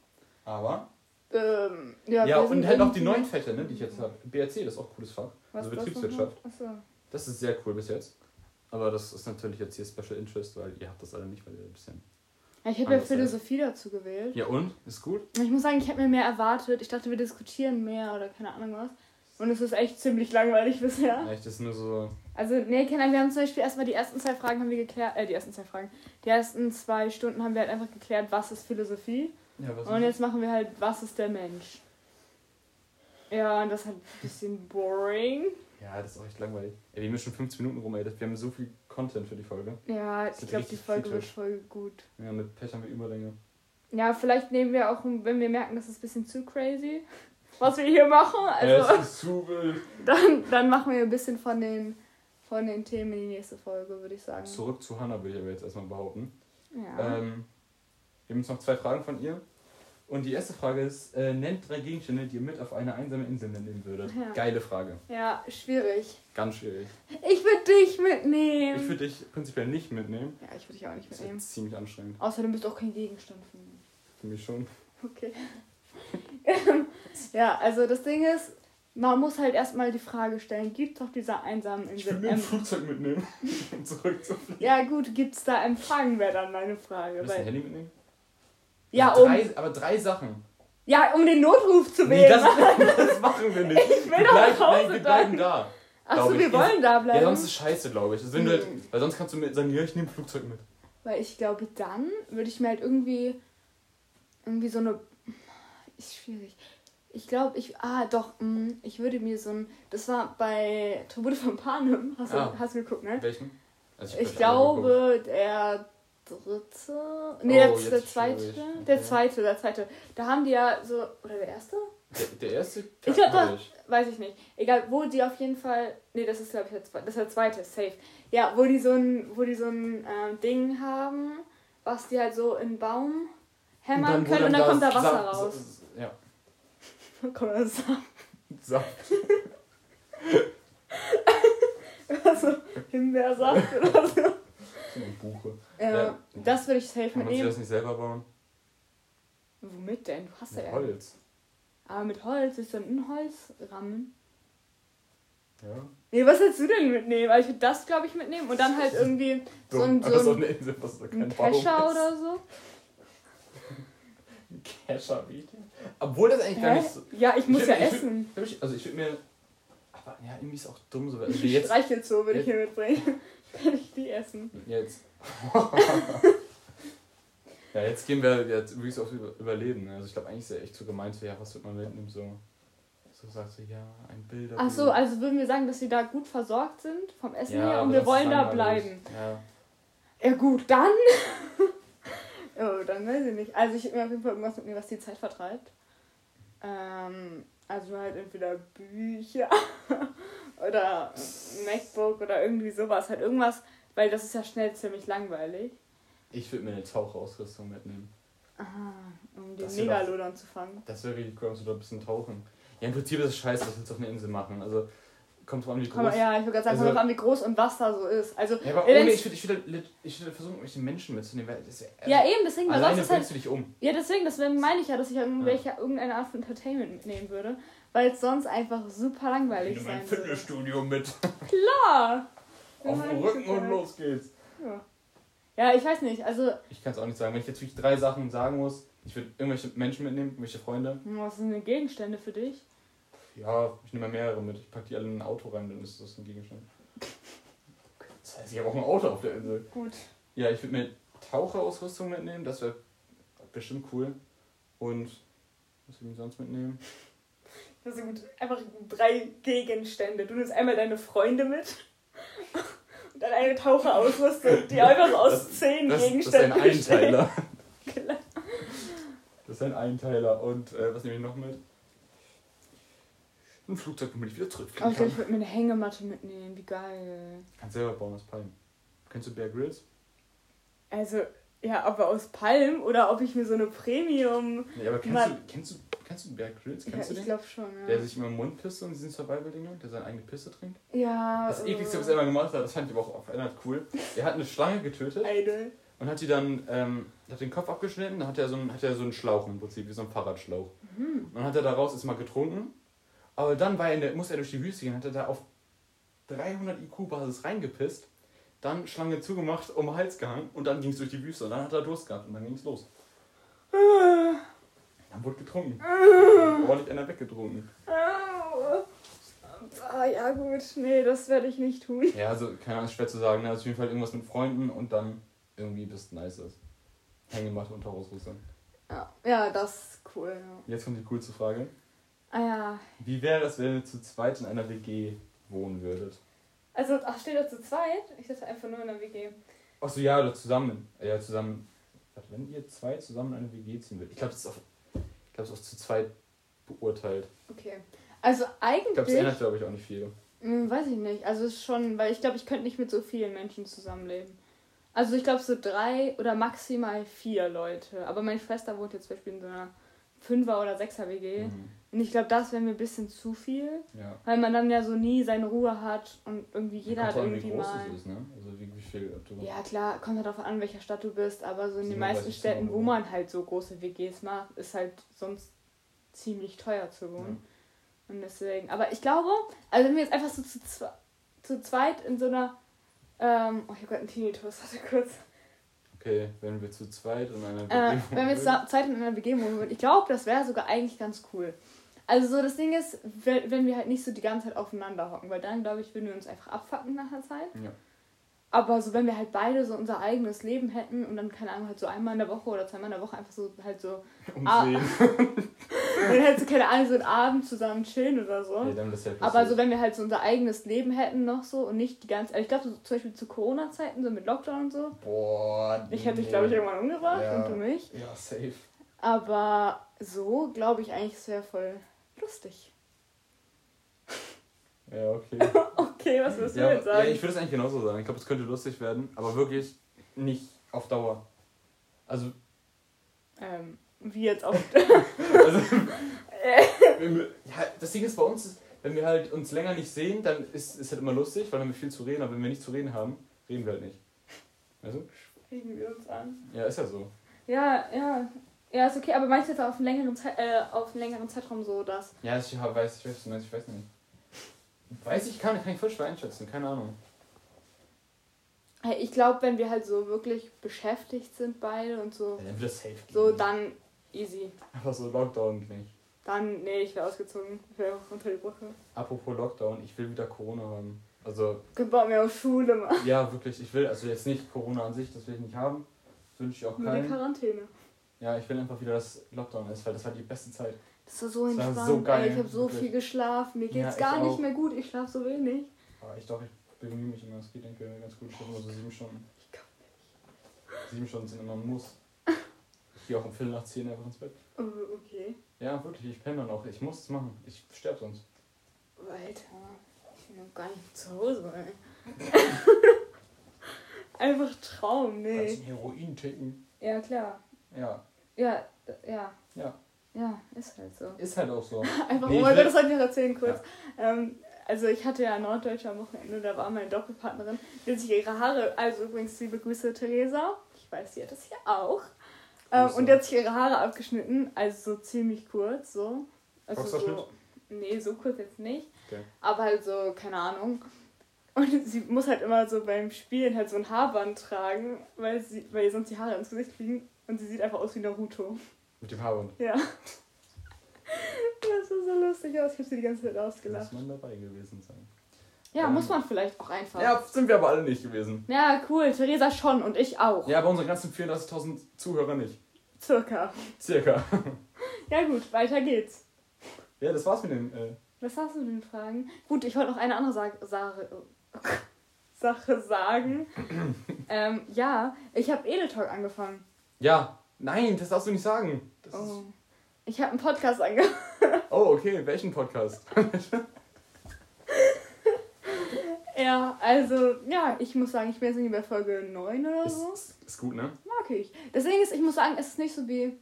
[SPEAKER 1] Aber,
[SPEAKER 2] Ähm, ja,
[SPEAKER 1] ja, und halt auch die neuen Fächer, ne, die ich jetzt habe. BRC, das ist auch ein cooles Fach.
[SPEAKER 2] Was
[SPEAKER 1] also Betriebswirtschaft.
[SPEAKER 2] noch? Achso.
[SPEAKER 1] Das ist sehr cool bis jetzt. Aber das ist natürlich jetzt hier Special Interest, weil ihr habt das alle nicht, weil ihr ein bisschen.
[SPEAKER 2] Ja, ich habe ja Philosophie dazu gewählt.
[SPEAKER 1] Ja und? Ist gut?
[SPEAKER 2] Ich muss sagen, ich habe mir mehr erwartet. Ich dachte, wir diskutieren mehr oder keine Ahnung was. Und es ist echt ziemlich langweilig bisher.
[SPEAKER 1] Echt, das ist nur so.
[SPEAKER 2] Also, nee, Kenan, wir haben zum Beispiel erstmal die ersten zwei Fragen haben wir geklärt, äh, die ersten zwei Fragen. Die ersten zwei Stunden haben wir halt einfach geklärt, was ist Philosophie.
[SPEAKER 1] Ja, was
[SPEAKER 2] Und jetzt machen wir halt, was ist der Mensch. Ja, und das ist halt ein bisschen boring.
[SPEAKER 1] Ja, das ist auch echt langweilig. Ey, wir haben schon 15 Minuten rum, ey. Wir haben so viel Content für die Folge.
[SPEAKER 2] Ja, ich glaube, die Folge wird voll gut.
[SPEAKER 1] Ja, mit Pech haben wir Überlänge.
[SPEAKER 2] Ja, vielleicht nehmen wir auch, wenn wir merken, das ist ein bisschen zu crazy, was wir hier machen. Also,
[SPEAKER 1] es ist zu wild.
[SPEAKER 2] dann, dann machen wir ein bisschen von den, von den Themen in die nächste Folge, würde ich sagen.
[SPEAKER 1] Zurück zu Hannah will ich aber jetzt erstmal behaupten.
[SPEAKER 2] Ja.
[SPEAKER 1] Ähm, wir haben jetzt noch zwei Fragen von ihr. Und die erste Frage ist: äh, Nennt drei Gegenstände, die ihr mit auf eine einsame Insel nehmen würdet.
[SPEAKER 2] Ja.
[SPEAKER 1] Geile Frage.
[SPEAKER 2] ja, schwierig.
[SPEAKER 1] Ganz schwierig.
[SPEAKER 2] Ich würde dich mitnehmen.
[SPEAKER 1] Ich würde dich prinzipiell nicht mitnehmen.
[SPEAKER 2] ja, ich würde dich auch nicht
[SPEAKER 1] Das
[SPEAKER 2] mitnehmen.
[SPEAKER 1] ist ziemlich anstrengend.
[SPEAKER 2] Außerdem bist du auch kein Gegenstand für mich.
[SPEAKER 1] Für mich schon.
[SPEAKER 2] Okay. ja, also das Ding ist, man muss halt erstmal die Frage stellen, gibt es auf dieser einsamen
[SPEAKER 1] Ich
[SPEAKER 2] Insel...
[SPEAKER 1] würde mir ein Flugzeug mitnehmen, um zurückzufliegen.
[SPEAKER 2] ja gut, gibt es da Empfang, wäre dann meine Frage.
[SPEAKER 1] Willst du ein Handy mitnehmen?
[SPEAKER 2] ja,
[SPEAKER 1] Also
[SPEAKER 2] um,
[SPEAKER 1] drei, aber drei Sachen.
[SPEAKER 2] ja, um den Notruf zu
[SPEAKER 1] Nee,
[SPEAKER 2] wählen.
[SPEAKER 1] das, das machen wir nicht.
[SPEAKER 2] Ich will
[SPEAKER 1] wir
[SPEAKER 2] doch
[SPEAKER 1] bleiben,
[SPEAKER 2] nach Hause
[SPEAKER 1] nein, wir bleiben da.
[SPEAKER 2] Achso, wir
[SPEAKER 1] ich.
[SPEAKER 2] wollen da
[SPEAKER 1] Ja,
[SPEAKER 2] bleiben.
[SPEAKER 1] sonst ist es scheiße, glaube ich. Also wenn du halt,
[SPEAKER 2] Hm.
[SPEAKER 1] weil sonst kannst du mir sagen, ja, ich nehme ein Flugzeug mit.
[SPEAKER 2] Weil ich glaube, dann würde ich mir halt irgendwie irgendwie so eine ist schwierig. Ich glaube, ich ah doch, mh, ich würde mir so ein das war bei Tribute von Panem, hast du
[SPEAKER 1] Ah.
[SPEAKER 2] hast du geguckt, ne?
[SPEAKER 1] Welchen? Also
[SPEAKER 2] Ich
[SPEAKER 1] geguckt.
[SPEAKER 2] glaube, der dritte. Nee,
[SPEAKER 1] Oh,
[SPEAKER 2] der, der zweite.
[SPEAKER 1] schwierig.
[SPEAKER 2] Der
[SPEAKER 1] Okay.
[SPEAKER 2] zweite, der zweite. Da haben die ja so. Oder der erste?
[SPEAKER 1] Der, der erste?
[SPEAKER 2] Ich glaub,
[SPEAKER 1] hab
[SPEAKER 2] da-
[SPEAKER 1] ich.
[SPEAKER 2] Weiß ich nicht. Egal, wo die auf jeden Fall. Nee, das ist, glaube ich, der zweite. Das ist der zweite, safe. Ja, wo die so ein, wo die so ein ähm, Ding haben, was die halt so in den Baum hämmern
[SPEAKER 1] wo
[SPEAKER 2] können und dann kommt da Wasser raus.
[SPEAKER 1] Ja,
[SPEAKER 2] Kommt da Saft.
[SPEAKER 1] Saft.
[SPEAKER 2] Also Himbeersaft oder so.
[SPEAKER 1] Und Buche.
[SPEAKER 2] Ja,
[SPEAKER 1] Ja.
[SPEAKER 2] das würde ich safe
[SPEAKER 1] Kann man sich
[SPEAKER 2] mitnehmen.
[SPEAKER 1] das nicht selber bauen?
[SPEAKER 2] Womit denn? Du hast ja
[SPEAKER 1] Mit
[SPEAKER 2] ja.
[SPEAKER 1] Holz.
[SPEAKER 2] Aber mit Holz, ist dann ein Holzrahmen.
[SPEAKER 1] Ja.
[SPEAKER 2] Nee, was willst du denn mitnehmen? Also ich würde das, glaube ich, mitnehmen und dann halt irgendwie so ein, so ein,
[SPEAKER 1] eine Insel, was da kein
[SPEAKER 2] ein Kescher oder so.
[SPEAKER 1] Kescher, wie? Obwohl das eigentlich gar
[SPEAKER 2] Hä?
[SPEAKER 1] nicht so.
[SPEAKER 2] Ja, ich muss
[SPEAKER 1] würd-
[SPEAKER 2] ja
[SPEAKER 1] würd-
[SPEAKER 2] essen.
[SPEAKER 1] würd ich- Also ich würde mir. Aber ja, irgendwie ist auch dumm so. Also jetzt.
[SPEAKER 2] Streichelzoo würde ich hier mitbringen. Kann ich die essen?
[SPEAKER 1] Jetzt. ja, jetzt gehen wir jetzt so aufs Über- Überleben. Ne? Also ich glaube eigentlich ist ja echt so gemeint, so, ja, was wird man mitnehmen? So, so sagst du, ja, ein Bild.
[SPEAKER 2] Ach so, also würden wir sagen, dass sie da gut versorgt sind vom Essen
[SPEAKER 1] ja,
[SPEAKER 2] her und wir wollen da bleiben.
[SPEAKER 1] Ja.
[SPEAKER 2] Ja gut, dann. oh, dann weiß ich nicht. Also ich würde mir auf jeden Fall irgendwas mitnehmen, was die Zeit vertreibt. Ähm, also halt entweder Bücher oder MacBook oder irgendwie sowas. Halt irgendwas, weil das ist ja schnell ziemlich langweilig.
[SPEAKER 1] Ich würde mir eine Tauchausrüstung mitnehmen.
[SPEAKER 2] Aha, um den Megalodon zu fangen.
[SPEAKER 1] Das wäre richtig cool, um so ein bisschen tauchen. Ja, im Prinzip ist es scheiße, was willst du auf einer Insel machen? Also, kommt drauf an, wie
[SPEAKER 2] Komm,
[SPEAKER 1] groß.
[SPEAKER 2] ja, ich würde gerade sagen,
[SPEAKER 1] Also-
[SPEAKER 2] kommt drauf an, wie groß und was da so ist. Also,
[SPEAKER 1] Ja, aber ohne, ich würde ich würd, ich würd versuchen, irgendwelche Menschen mitzunehmen, weil das
[SPEAKER 2] ja, eben, deswegen, weil sonst ist halt
[SPEAKER 1] du dich um.
[SPEAKER 2] Ja, deswegen, deswegen meine ich ja, dass ich irgendwelche, irgendeine Art von Entertainment mitnehmen würde, weil es sonst einfach super langweilig
[SPEAKER 1] Nimm ein
[SPEAKER 2] sein würde.
[SPEAKER 1] Fitnessstudio mit.
[SPEAKER 2] Klar!
[SPEAKER 1] Auf
[SPEAKER 2] Ja,
[SPEAKER 1] den Rücken und
[SPEAKER 2] ja.
[SPEAKER 1] los geht's.
[SPEAKER 2] Ja. ja, ich weiß nicht, also,
[SPEAKER 1] Ich kann es auch nicht sagen. Wenn ich jetzt wirklich drei Sachen sagen muss, ich würde irgendwelche Menschen mitnehmen, irgendwelche Freunde.
[SPEAKER 2] hm, was sind denn Gegenstände für dich?
[SPEAKER 1] Ja, ich nehme mehrere mit. Ich packe die alle in ein Auto rein, dann ist das ein Gegenstand. Das heißt, ich habe auch ein Auto auf der Insel.
[SPEAKER 2] Gut.
[SPEAKER 1] Ja, ich würde mir Taucherausrüstung mitnehmen, das wäre bestimmt cool. Und was würde ich sonst mitnehmen?
[SPEAKER 2] Das ist gut. Einfach drei Gegenstände. Du nimmst einmal deine Freunde mit und dann eine Taucherausrüstung, die einfach aus
[SPEAKER 1] Das-
[SPEAKER 2] zehn
[SPEAKER 1] Das, das ist ein
[SPEAKER 2] Gegenständen besteht.
[SPEAKER 1] Einteiler.
[SPEAKER 2] Klar.
[SPEAKER 1] Das ist ein Einteiler. Und äh, was nehme ich noch mit? Ein Flugzeug, womit ich wieder zurückfliegen
[SPEAKER 2] ich
[SPEAKER 1] kann.
[SPEAKER 2] ich würde mir eine Hängematte mitnehmen. Wie geil.
[SPEAKER 1] Kannst selber bauen aus Palmen. Kennst du Bear Grylls?
[SPEAKER 2] Also, ja, ob er aus Palm oder ob ich mir so eine Premium.
[SPEAKER 1] Nee, aber kennst du, kennst du, Kennst du Bear Grylls?
[SPEAKER 2] Ja,
[SPEAKER 1] Kennst du
[SPEAKER 2] ich
[SPEAKER 1] den?
[SPEAKER 2] glaube schon, ja.
[SPEAKER 1] Der sich immer im Mund pisst und diesen Survival-Dinger, der seine eigene Pisse trinkt.
[SPEAKER 2] ja.
[SPEAKER 1] Das ekligste, was
[SPEAKER 2] äh,
[SPEAKER 1] er immer gemacht hat, das fand ich aber auch verändert cool. Er hat eine Schlange getötet
[SPEAKER 2] Idol.
[SPEAKER 1] und hat die dann, ähm, hat den Kopf abgeschnitten, dann hat er so einen, hat er so einen Schlauch im Prinzip, wie so ein Fahrradschlauch.
[SPEAKER 2] Mhm.
[SPEAKER 1] Und dann hat er daraus erstmal getrunken, aber dann war er muss er durch die Wüste gehen, hat er da auf 300 IQ-Basis reingepisst, dann Schlange zugemacht, um den Hals gehangen und dann ging es durch die Wüste und dann hat er Durst gehabt und dann ging es los. Dann wurde getrunken. Ordentlich einer weggetrunken.
[SPEAKER 2] Ah, ja gut, nee, das werde ich nicht tun.
[SPEAKER 1] Ja, also keine Ahnung, ist schwer zu sagen. Also auf jeden Fall irgendwas mit Freunden und dann irgendwie bist nice ist. Hängematte und Taurusrüstung.
[SPEAKER 2] Ja, ja das ist cool. Ja.
[SPEAKER 1] Jetzt kommt die coolste Frage.
[SPEAKER 2] Ah ja,
[SPEAKER 1] Wie wäre es, wenn ihr zu zweit in einer WG wohnen würdet?
[SPEAKER 2] also, ach, steht da zu zweit? Ich dachte einfach nur in der WG.
[SPEAKER 1] Achso, ja, oder zusammen. Ja, zusammen. Warte, wenn ihr zwei zusammen in eine WG ziehen würdet. Ich glaube, das ist ich auf zu zweit beurteilt.
[SPEAKER 2] Okay. Also
[SPEAKER 1] Ich glaube, es
[SPEAKER 2] eigentlich,
[SPEAKER 1] ändert, glaube ich, auch nicht viel.
[SPEAKER 2] hm, weiß ich nicht. Also es ist schon, weil ich glaube, ich könnte nicht mit so vielen Menschen zusammenleben. Also ich glaube so drei oder maximal vier Leute. Aber meine Schwester wohnt jetzt zum Beispiel in so einer Fünfer- oder Sechser-WG.
[SPEAKER 1] Mhm.
[SPEAKER 2] Und ich glaube, das wäre mir ein bisschen zu viel.
[SPEAKER 1] Ja.
[SPEAKER 2] Weil man dann ja so nie seine Ruhe hat und irgendwie jeder hat irgendwie
[SPEAKER 1] wie groß
[SPEAKER 2] mal.
[SPEAKER 1] es ist, ne? Also wie, wie viel.
[SPEAKER 2] Ja klar, kommt halt darauf an, welcher Stadt du bist, aber so in den
[SPEAKER 1] 37
[SPEAKER 2] meisten Städten, wo man halt so große WGs macht, ist halt sonst ziemlich teuer zu wohnen. Und deswegen, aber ich glaube, also wenn wir jetzt einfach so zu, zu zweit in so einer, ähm, oh, ich hab grad einen Tinnitus, warte kurz.
[SPEAKER 1] Okay, wenn wir zu zweit in einer WG
[SPEAKER 2] Äh, wenn wir zu zweit in einer WG wohnen würden, ich glaube, das wäre sogar eigentlich ganz cool. Also so das Ding ist, wenn wir halt nicht so die ganze Zeit aufeinander hocken, weil dann, glaube ich, würden wir uns einfach abfacken nach einer Zeit.
[SPEAKER 1] Ja.
[SPEAKER 2] Aber so, wenn wir halt beide so unser eigenes Leben hätten und dann, keine Ahnung, halt so einmal in der Woche oder zweimal in der Woche einfach so halt so, Ah.
[SPEAKER 1] Umsehen.
[SPEAKER 2] dann halt so, keine Ahnung, so einen Abend zusammen chillen oder so.
[SPEAKER 1] Nee, dann ist ja
[SPEAKER 2] Aber so, wenn wir halt so unser eigenes Leben hätten noch so und nicht die ganze, also ich glaube so, zum Beispiel zu Corona-Zeiten, so mit Lockdown und so,
[SPEAKER 1] Boah.
[SPEAKER 2] ich hätte dich, glaube ich, irgendwann umgebracht
[SPEAKER 1] Ja.
[SPEAKER 2] und du mich.
[SPEAKER 1] Ja, safe.
[SPEAKER 2] Aber so glaube ich eigentlich, es wäre voll lustig.
[SPEAKER 1] Ja, okay.
[SPEAKER 2] Okay, was wirst du
[SPEAKER 1] ja,
[SPEAKER 2] jetzt
[SPEAKER 1] ja,
[SPEAKER 2] sagen?
[SPEAKER 1] ich würde es eigentlich genauso sagen. Ich glaube, es könnte lustig werden, aber wirklich nicht auf Dauer. Also,
[SPEAKER 2] ähm, wie jetzt auf.
[SPEAKER 1] also wir, ja, das Ding ist bei uns, wenn wir halt uns länger nicht sehen, dann ist es halt immer lustig, weil dann haben wir viel zu reden, aber wenn wir nichts zu reden haben, reden wir halt nicht. Weißt du?
[SPEAKER 2] Sprechen wir uns an.
[SPEAKER 1] Ja, ist ja so.
[SPEAKER 2] Ja, ja. Ja, ist okay, aber meinst du jetzt auf einen längeren, Zeit, äh, auf einen längeren Zeitraum so, dass.
[SPEAKER 1] Ja, ich hab- weiß, ich weiß, ich weiß nicht. Weiß ich, kann, kann ich voll schwer einschätzen, keine Ahnung.
[SPEAKER 2] Ich glaube, wenn wir halt so wirklich beschäftigt sind beide und so,
[SPEAKER 1] Ja, dann wird das safe gehen.
[SPEAKER 2] so dann easy.
[SPEAKER 1] Einfach so Lockdown nicht.
[SPEAKER 2] Dann, nee, ich wäre ausgezogen. Ich wäre auch unter die Brücke.
[SPEAKER 1] Apropos Lockdown, ich will wieder Corona haben. Also,
[SPEAKER 2] Gebaut mir auf Schule, Mann.
[SPEAKER 1] ja, wirklich, ich will, also jetzt nicht Corona an sich, das will ich nicht haben. Das wünsche ich auch
[SPEAKER 2] Nur die
[SPEAKER 1] keinen.
[SPEAKER 2] Quarantäne.
[SPEAKER 1] Ja, ich will einfach wieder, dass Lockdown ist, weil das war die beste Zeit.
[SPEAKER 2] Das war so
[SPEAKER 1] Das war
[SPEAKER 2] entspannt.
[SPEAKER 1] so geil,
[SPEAKER 2] ey, ich habe so
[SPEAKER 1] wirklich.
[SPEAKER 2] viel geschlafen. Mir
[SPEAKER 1] Ja,
[SPEAKER 2] geht's
[SPEAKER 1] ich
[SPEAKER 2] gar nicht
[SPEAKER 1] auch.
[SPEAKER 2] mehr gut. Ich schlafe so wenig.
[SPEAKER 1] Aber ich doch, ich bemühe mich immer, es geht denke ich ganz gut. Ich schlafe immer so sieben Stunden.
[SPEAKER 2] Ich kann
[SPEAKER 1] Sieben Stunden sind immer ein Muss. Ich gehe auch um Viertel nach zehn einfach ins Bett.
[SPEAKER 2] Oh, okay.
[SPEAKER 1] Ja, wirklich, ich penne dann auch. Ich muss es machen. Ich sterbe sonst.
[SPEAKER 2] Alter, ich bin noch gar nicht zu Hause, ey. Einfach Traum,
[SPEAKER 1] Kannst
[SPEAKER 2] nee.
[SPEAKER 1] ein Heroin ticken.
[SPEAKER 2] Ja, klar.
[SPEAKER 1] Ja,
[SPEAKER 2] Ja, ja.
[SPEAKER 1] Ja.
[SPEAKER 2] Ja, ist halt so.
[SPEAKER 1] ist halt auch so.
[SPEAKER 2] Einfach,
[SPEAKER 1] Nee,
[SPEAKER 2] oh mein Gott, das wollte ich noch erzählen kurz. Ähm, also ich hatte ja Norddeutsch am Wochenende, da war meine Doppelpartnerin, die hat sich ihre Haare, also übrigens liebe Grüße Theresa, ich weiß, sie hat das hier auch. Ähm, und die hat sich ihre Haare abgeschnitten, also so ziemlich kurz, so. Also so, nee, so kurz jetzt nicht.
[SPEAKER 1] Okay.
[SPEAKER 2] Aber halt so, keine Ahnung. Und sie muss halt immer so beim Spielen halt so ein Haarband tragen, weil, sie, weil ihr sonst die Haare ins Gesicht fliegen. Und sie sieht einfach aus wie Naruto.
[SPEAKER 1] Mit dem Haarband.
[SPEAKER 2] Ja. Das sah so lustig aus. Ich habe sie die ganze Zeit
[SPEAKER 1] Muss
[SPEAKER 2] ausgelacht.
[SPEAKER 1] man dabei gewesen sein.
[SPEAKER 2] Ja,
[SPEAKER 1] Ähm,
[SPEAKER 2] muss man vielleicht auch einfach.
[SPEAKER 1] Ja, sind wir aber alle nicht gewesen.
[SPEAKER 2] Ja, cool. Theresa schon und ich auch.
[SPEAKER 1] Ja, aber unsere ganzen 34.000 Zuhörer nicht.
[SPEAKER 2] Circa.
[SPEAKER 1] Circa.
[SPEAKER 2] Ja gut, weiter geht's.
[SPEAKER 1] Ja, das war's mit den. Äh,
[SPEAKER 2] Was hast du denn Fragen? Gut, ich wollte noch eine andere Sa Sache, Sache sagen. ähm, ja, ich habe Edeltalk angefangen.
[SPEAKER 1] Ja, nein, das darfst du nicht sagen. Das
[SPEAKER 2] Oh. Ich habe einen Podcast angefangen.
[SPEAKER 1] oh, okay, welchen Podcast?
[SPEAKER 2] Ja, also, ja, ich muss sagen, ich bin jetzt irgendwie bei Folge 9 oder so.
[SPEAKER 1] ist, ist gut, ne?
[SPEAKER 2] Mag ich. Ding ist, ich muss sagen, es ist nicht so wie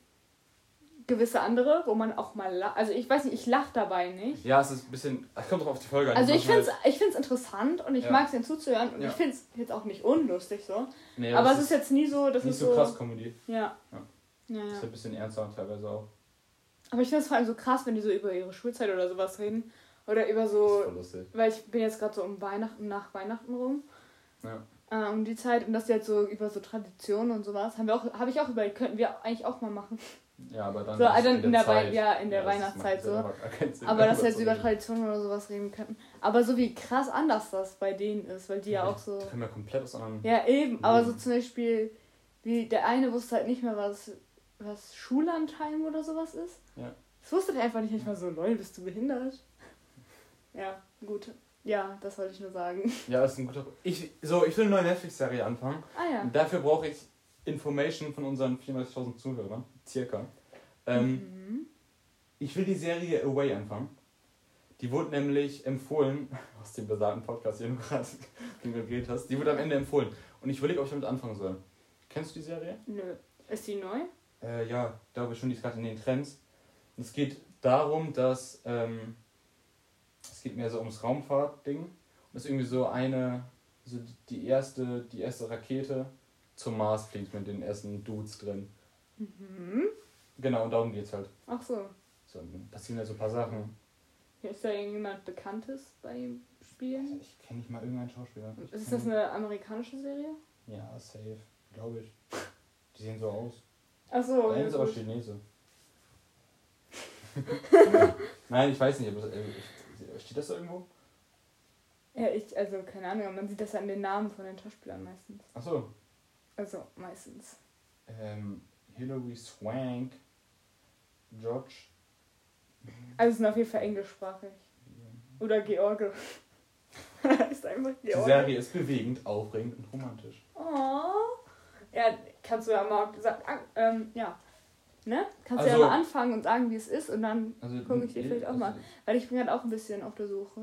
[SPEAKER 2] gewisse andere, wo man auch mal lacht. Also ich weiß nicht, ich lache dabei nicht.
[SPEAKER 1] Ja, es ist ein bisschen. Es kommt drauf auf die Folge an.
[SPEAKER 2] Also ich finde es ich find's interessant und ich
[SPEAKER 1] Ja.
[SPEAKER 2] mag es ihnen zuzuhören und
[SPEAKER 1] Ja.
[SPEAKER 2] ich finde es jetzt auch nicht unlustig so.
[SPEAKER 1] Nee,
[SPEAKER 2] aber
[SPEAKER 1] das
[SPEAKER 2] es ist jetzt nie so, dass
[SPEAKER 1] nicht
[SPEAKER 2] es
[SPEAKER 1] so
[SPEAKER 2] so.
[SPEAKER 1] krass Comedy.
[SPEAKER 2] Ja.
[SPEAKER 1] Ja.
[SPEAKER 2] Ja,
[SPEAKER 1] Das
[SPEAKER 2] ja.
[SPEAKER 1] ist ein bisschen ernster teilweise auch.
[SPEAKER 2] Aber ich finde es vor allem so krass, wenn die so über ihre Schulzeit oder sowas reden. Oder über
[SPEAKER 1] Das ist
[SPEAKER 2] so.
[SPEAKER 1] voll lustig.
[SPEAKER 2] Weil ich bin jetzt gerade so um Weihnachten, nach Weihnachten rum.
[SPEAKER 1] Ja.
[SPEAKER 2] Äh, um die Zeit und dass die jetzt so über so Traditionen und sowas haben wir auch habe ich auch überlegt könnten wir eigentlich auch mal machen
[SPEAKER 1] Ja, aber dann.
[SPEAKER 2] So,
[SPEAKER 1] ist
[SPEAKER 2] dann in der
[SPEAKER 1] Zeit.
[SPEAKER 2] ja, in der
[SPEAKER 1] das
[SPEAKER 2] Weihnachtszeit so. aber dass wir jetzt über. Traditionen oder sowas reden könnten aber so wie krass anders das bei denen ist weil die ja auch so
[SPEAKER 1] Die können ja komplett aus anderen.
[SPEAKER 2] ja eben aber so zum Beispiel wie der eine wusste halt nicht mehr was was Schullandheim oder sowas ist
[SPEAKER 1] Ja.
[SPEAKER 2] das wusste der einfach nicht nicht mal so lol bist du behindert ja gut ja das wollte ich nur sagen
[SPEAKER 1] Ja, das ist ein guter. Ich, so, ich will eine neue Netflix-Serie anfangen.
[SPEAKER 2] ah ja
[SPEAKER 1] Und dafür brauche ich Information von unseren 34.000 Zuhörern. Circa. Ähm,
[SPEAKER 2] mhm.
[SPEAKER 1] Ich will die Serie Away anfangen. Die wurde nämlich empfohlen, aus dem besagten Podcast, den du gerade geredet hast. Die wurde am Ende empfohlen. Und ich überlege, ob ich damit anfangen soll. Kennst du die Serie?
[SPEAKER 2] nö ist die neu
[SPEAKER 1] Äh, ja, glaube schon, die ist gerade in den Trends. Und es geht darum, dass ähm, es geht mehr so ums Raumfahrt-Ding. Und es ist irgendwie so eine, so die erste, die erste Rakete zum Mars fliegt mit den ersten Dudes drin.
[SPEAKER 2] Mhm.
[SPEAKER 1] Genau, und darum geht's halt.
[SPEAKER 2] ach so
[SPEAKER 1] So, passieren ja so ein paar Sachen.
[SPEAKER 2] Ist da irgendjemand Bekanntes beim Spielen?
[SPEAKER 1] Ich kenne nicht mal irgendeinen Schauspieler. Ich
[SPEAKER 2] Ist das eine amerikanische Serie?
[SPEAKER 1] Ja, safe. Glaube ich. Die sehen so aus.
[SPEAKER 2] Achso.
[SPEAKER 1] Der eine ist aber Chinese. Nein, ich weiß nicht. Aber, äh, steht das da irgendwo?
[SPEAKER 2] Ja, ich, also keine Ahnung, man sieht das ja an den Namen von den Schauspielern meistens.
[SPEAKER 1] Achso.
[SPEAKER 2] Also meistens.
[SPEAKER 1] Ähm, Hilary Swank. George.
[SPEAKER 2] Also es sind auf jeden Fall englischsprachig. Oder George. ist einfach
[SPEAKER 1] Die
[SPEAKER 2] George.
[SPEAKER 1] Serie ist bewegend, aufregend und romantisch.
[SPEAKER 2] Oh. Ja, kannst du ja mal sagen, ähm, ja. Ne? Kannst du
[SPEAKER 1] Also-
[SPEAKER 2] ja mal anfangen und sagen, wie es ist und dann,
[SPEAKER 1] Also,
[SPEAKER 2] Guck ich dir vielleicht auch mal.
[SPEAKER 1] also,
[SPEAKER 2] weil ich bin gerade auch ein bisschen auf der Suche.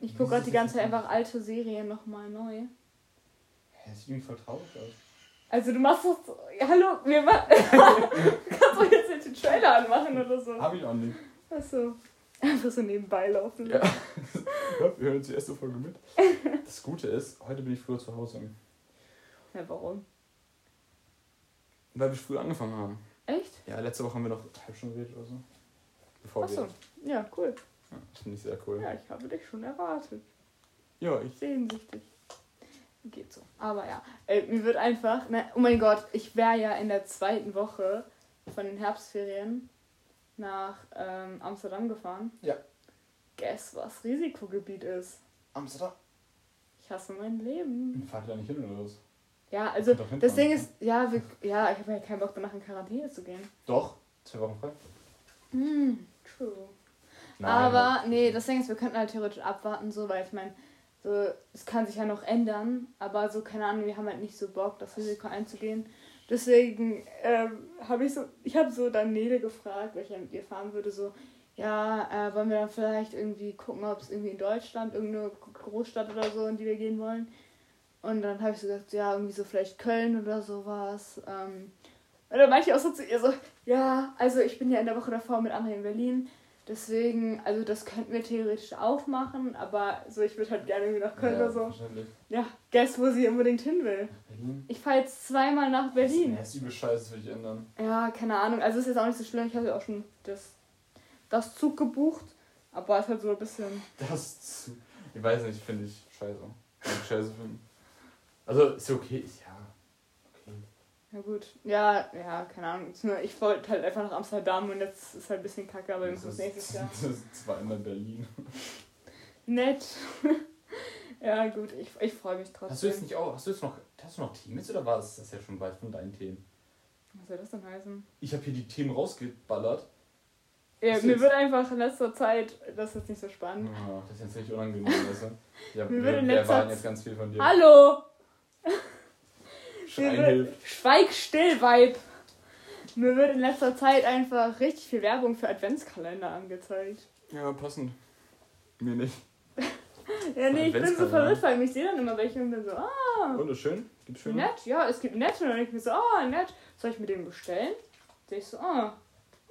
[SPEAKER 2] Ich gucke gerade die ganze
[SPEAKER 1] das
[SPEAKER 2] Zeit einfach alte Serien nochmal neu.
[SPEAKER 1] Hä, sieht irgendwie voll traurig aus.
[SPEAKER 2] Also du machst das. Ja, hallo, wir ma Kannst du jetzt nicht den Trailer anmachen oder so?
[SPEAKER 1] Hab ich auch nicht.
[SPEAKER 2] Achso. Einfach so nebenbei laufen.
[SPEAKER 1] Ja. wir hören uns die erste Folge mit. Das Gute ist, heute bin ich früher zu Hause.
[SPEAKER 2] Ja, warum?
[SPEAKER 1] Weil wir früh angefangen haben.
[SPEAKER 2] Echt?
[SPEAKER 1] Ja, letzte Woche haben wir noch halbe Stunde geredet oder so. Bevor
[SPEAKER 2] Achso.
[SPEAKER 1] wir.
[SPEAKER 2] Ja, cool.
[SPEAKER 1] Ja, das finde ich sehr cool.
[SPEAKER 2] Ja, ich habe dich schon erwartet.
[SPEAKER 1] Ja, ich.
[SPEAKER 2] Sehnsüchtig. Geht so. Aber ja, äh, mir wird einfach. Ne, oh mein Gott, ich wäre ja in der zweiten Woche von den Herbstferien nach ähm, Amsterdam gefahren.
[SPEAKER 1] Ja.
[SPEAKER 2] Guess, was Risikogebiet ist.
[SPEAKER 1] Amsterdam.
[SPEAKER 2] Ich hasse mein Leben.
[SPEAKER 1] Fahrt ihr da nicht hin oder was?
[SPEAKER 2] Ja, also das Ding ist, ja, wir, ja, ich habe ja keinen Bock danach in Quarantäne zu gehen.
[SPEAKER 1] Doch. Zwei Wochen frei.
[SPEAKER 2] Hm, true. Aber nee, das Ding ist, wir könnten halt theoretisch abwarten, so, weil ich meine, so, es kann sich ja noch ändern, aber so, keine Ahnung, wir haben halt nicht so Bock, das Risiko einzugehen. Deswegen ähm, habe ich so, ich habe so dann Nele gefragt, weil ich ja mit ihr fahren würde, so, ja, äh, wollen wir dann vielleicht irgendwie gucken, ob es irgendwie in Deutschland, irgendeine Großstadt oder so, in die wir gehen wollen. Und dann habe ich so gesagt, ja, irgendwie so vielleicht Köln oder sowas. Ähm, und dann meinte ich auch so zu ihr so, ja, also ich bin ja in der Woche davor mit André in Berlin. Deswegen, also das könnten wir theoretisch auch machen, aber so, ich würde halt gerne irgendwie nach Köln
[SPEAKER 1] ja,
[SPEAKER 2] oder so.
[SPEAKER 1] Wahrscheinlich.
[SPEAKER 2] Ja, guess, wo sie unbedingt hin will.
[SPEAKER 1] Berlin.
[SPEAKER 2] Ich fahre jetzt zweimal nach Berlin.
[SPEAKER 1] Nee, ist übel scheiße, das will ich ändern.
[SPEAKER 2] Ja, keine Ahnung. Also ist jetzt auch nicht so schlimm. Ich habe ja auch schon das, das Zug gebucht. Aber es ist halt so ein bisschen.
[SPEAKER 1] Das. zu- Ich weiß nicht, finde ich scheiße. Ich scheiße finden. Also, ist okay. Ja.
[SPEAKER 2] Ja gut. Ja, ja, keine Ahnung. Es Ich wollte halt einfach nach Amsterdam und jetzt ist halt ein bisschen kacke, aber wir
[SPEAKER 1] Das
[SPEAKER 2] müssen nächstes Jahr.
[SPEAKER 1] das ist zweimal Berlin.
[SPEAKER 2] Nett. ja, gut, ich, ich freue mich trotzdem.
[SPEAKER 1] Hast du jetzt nicht auch. Hast du jetzt noch. Hast du noch Themen oder war das, das ja schon weit von deinen Themen?
[SPEAKER 2] Was soll das denn heißen?
[SPEAKER 1] Ich habe hier die Themen rausgeballert.
[SPEAKER 2] Ja, mir
[SPEAKER 1] jetzt?
[SPEAKER 2] wird einfach in letzter Zeit, das ist jetzt nicht so spannend.
[SPEAKER 1] Ah, das ist jetzt richtig unangenehm, weißt du? Ja, wir, wir
[SPEAKER 2] letzter
[SPEAKER 1] erwarten jetzt ganz viel von dir.
[SPEAKER 2] Hallo! Wird, schweig still, Vibe! Mir wird in letzter Zeit einfach richtig viel Werbung für Adventskalender angezeigt.
[SPEAKER 1] Ja, passend. Mir nicht.
[SPEAKER 2] Ja, nee, ich bin so verwirrt, weil ich sehe dann immer welche und bin so, ah,
[SPEAKER 1] Und ist schön? Gibt's schön?
[SPEAKER 2] nett, ja, es gibt nett. Und dann denke ich mir so, ah, nett. Soll ich mir den bestellen? Sehe ich so, ah,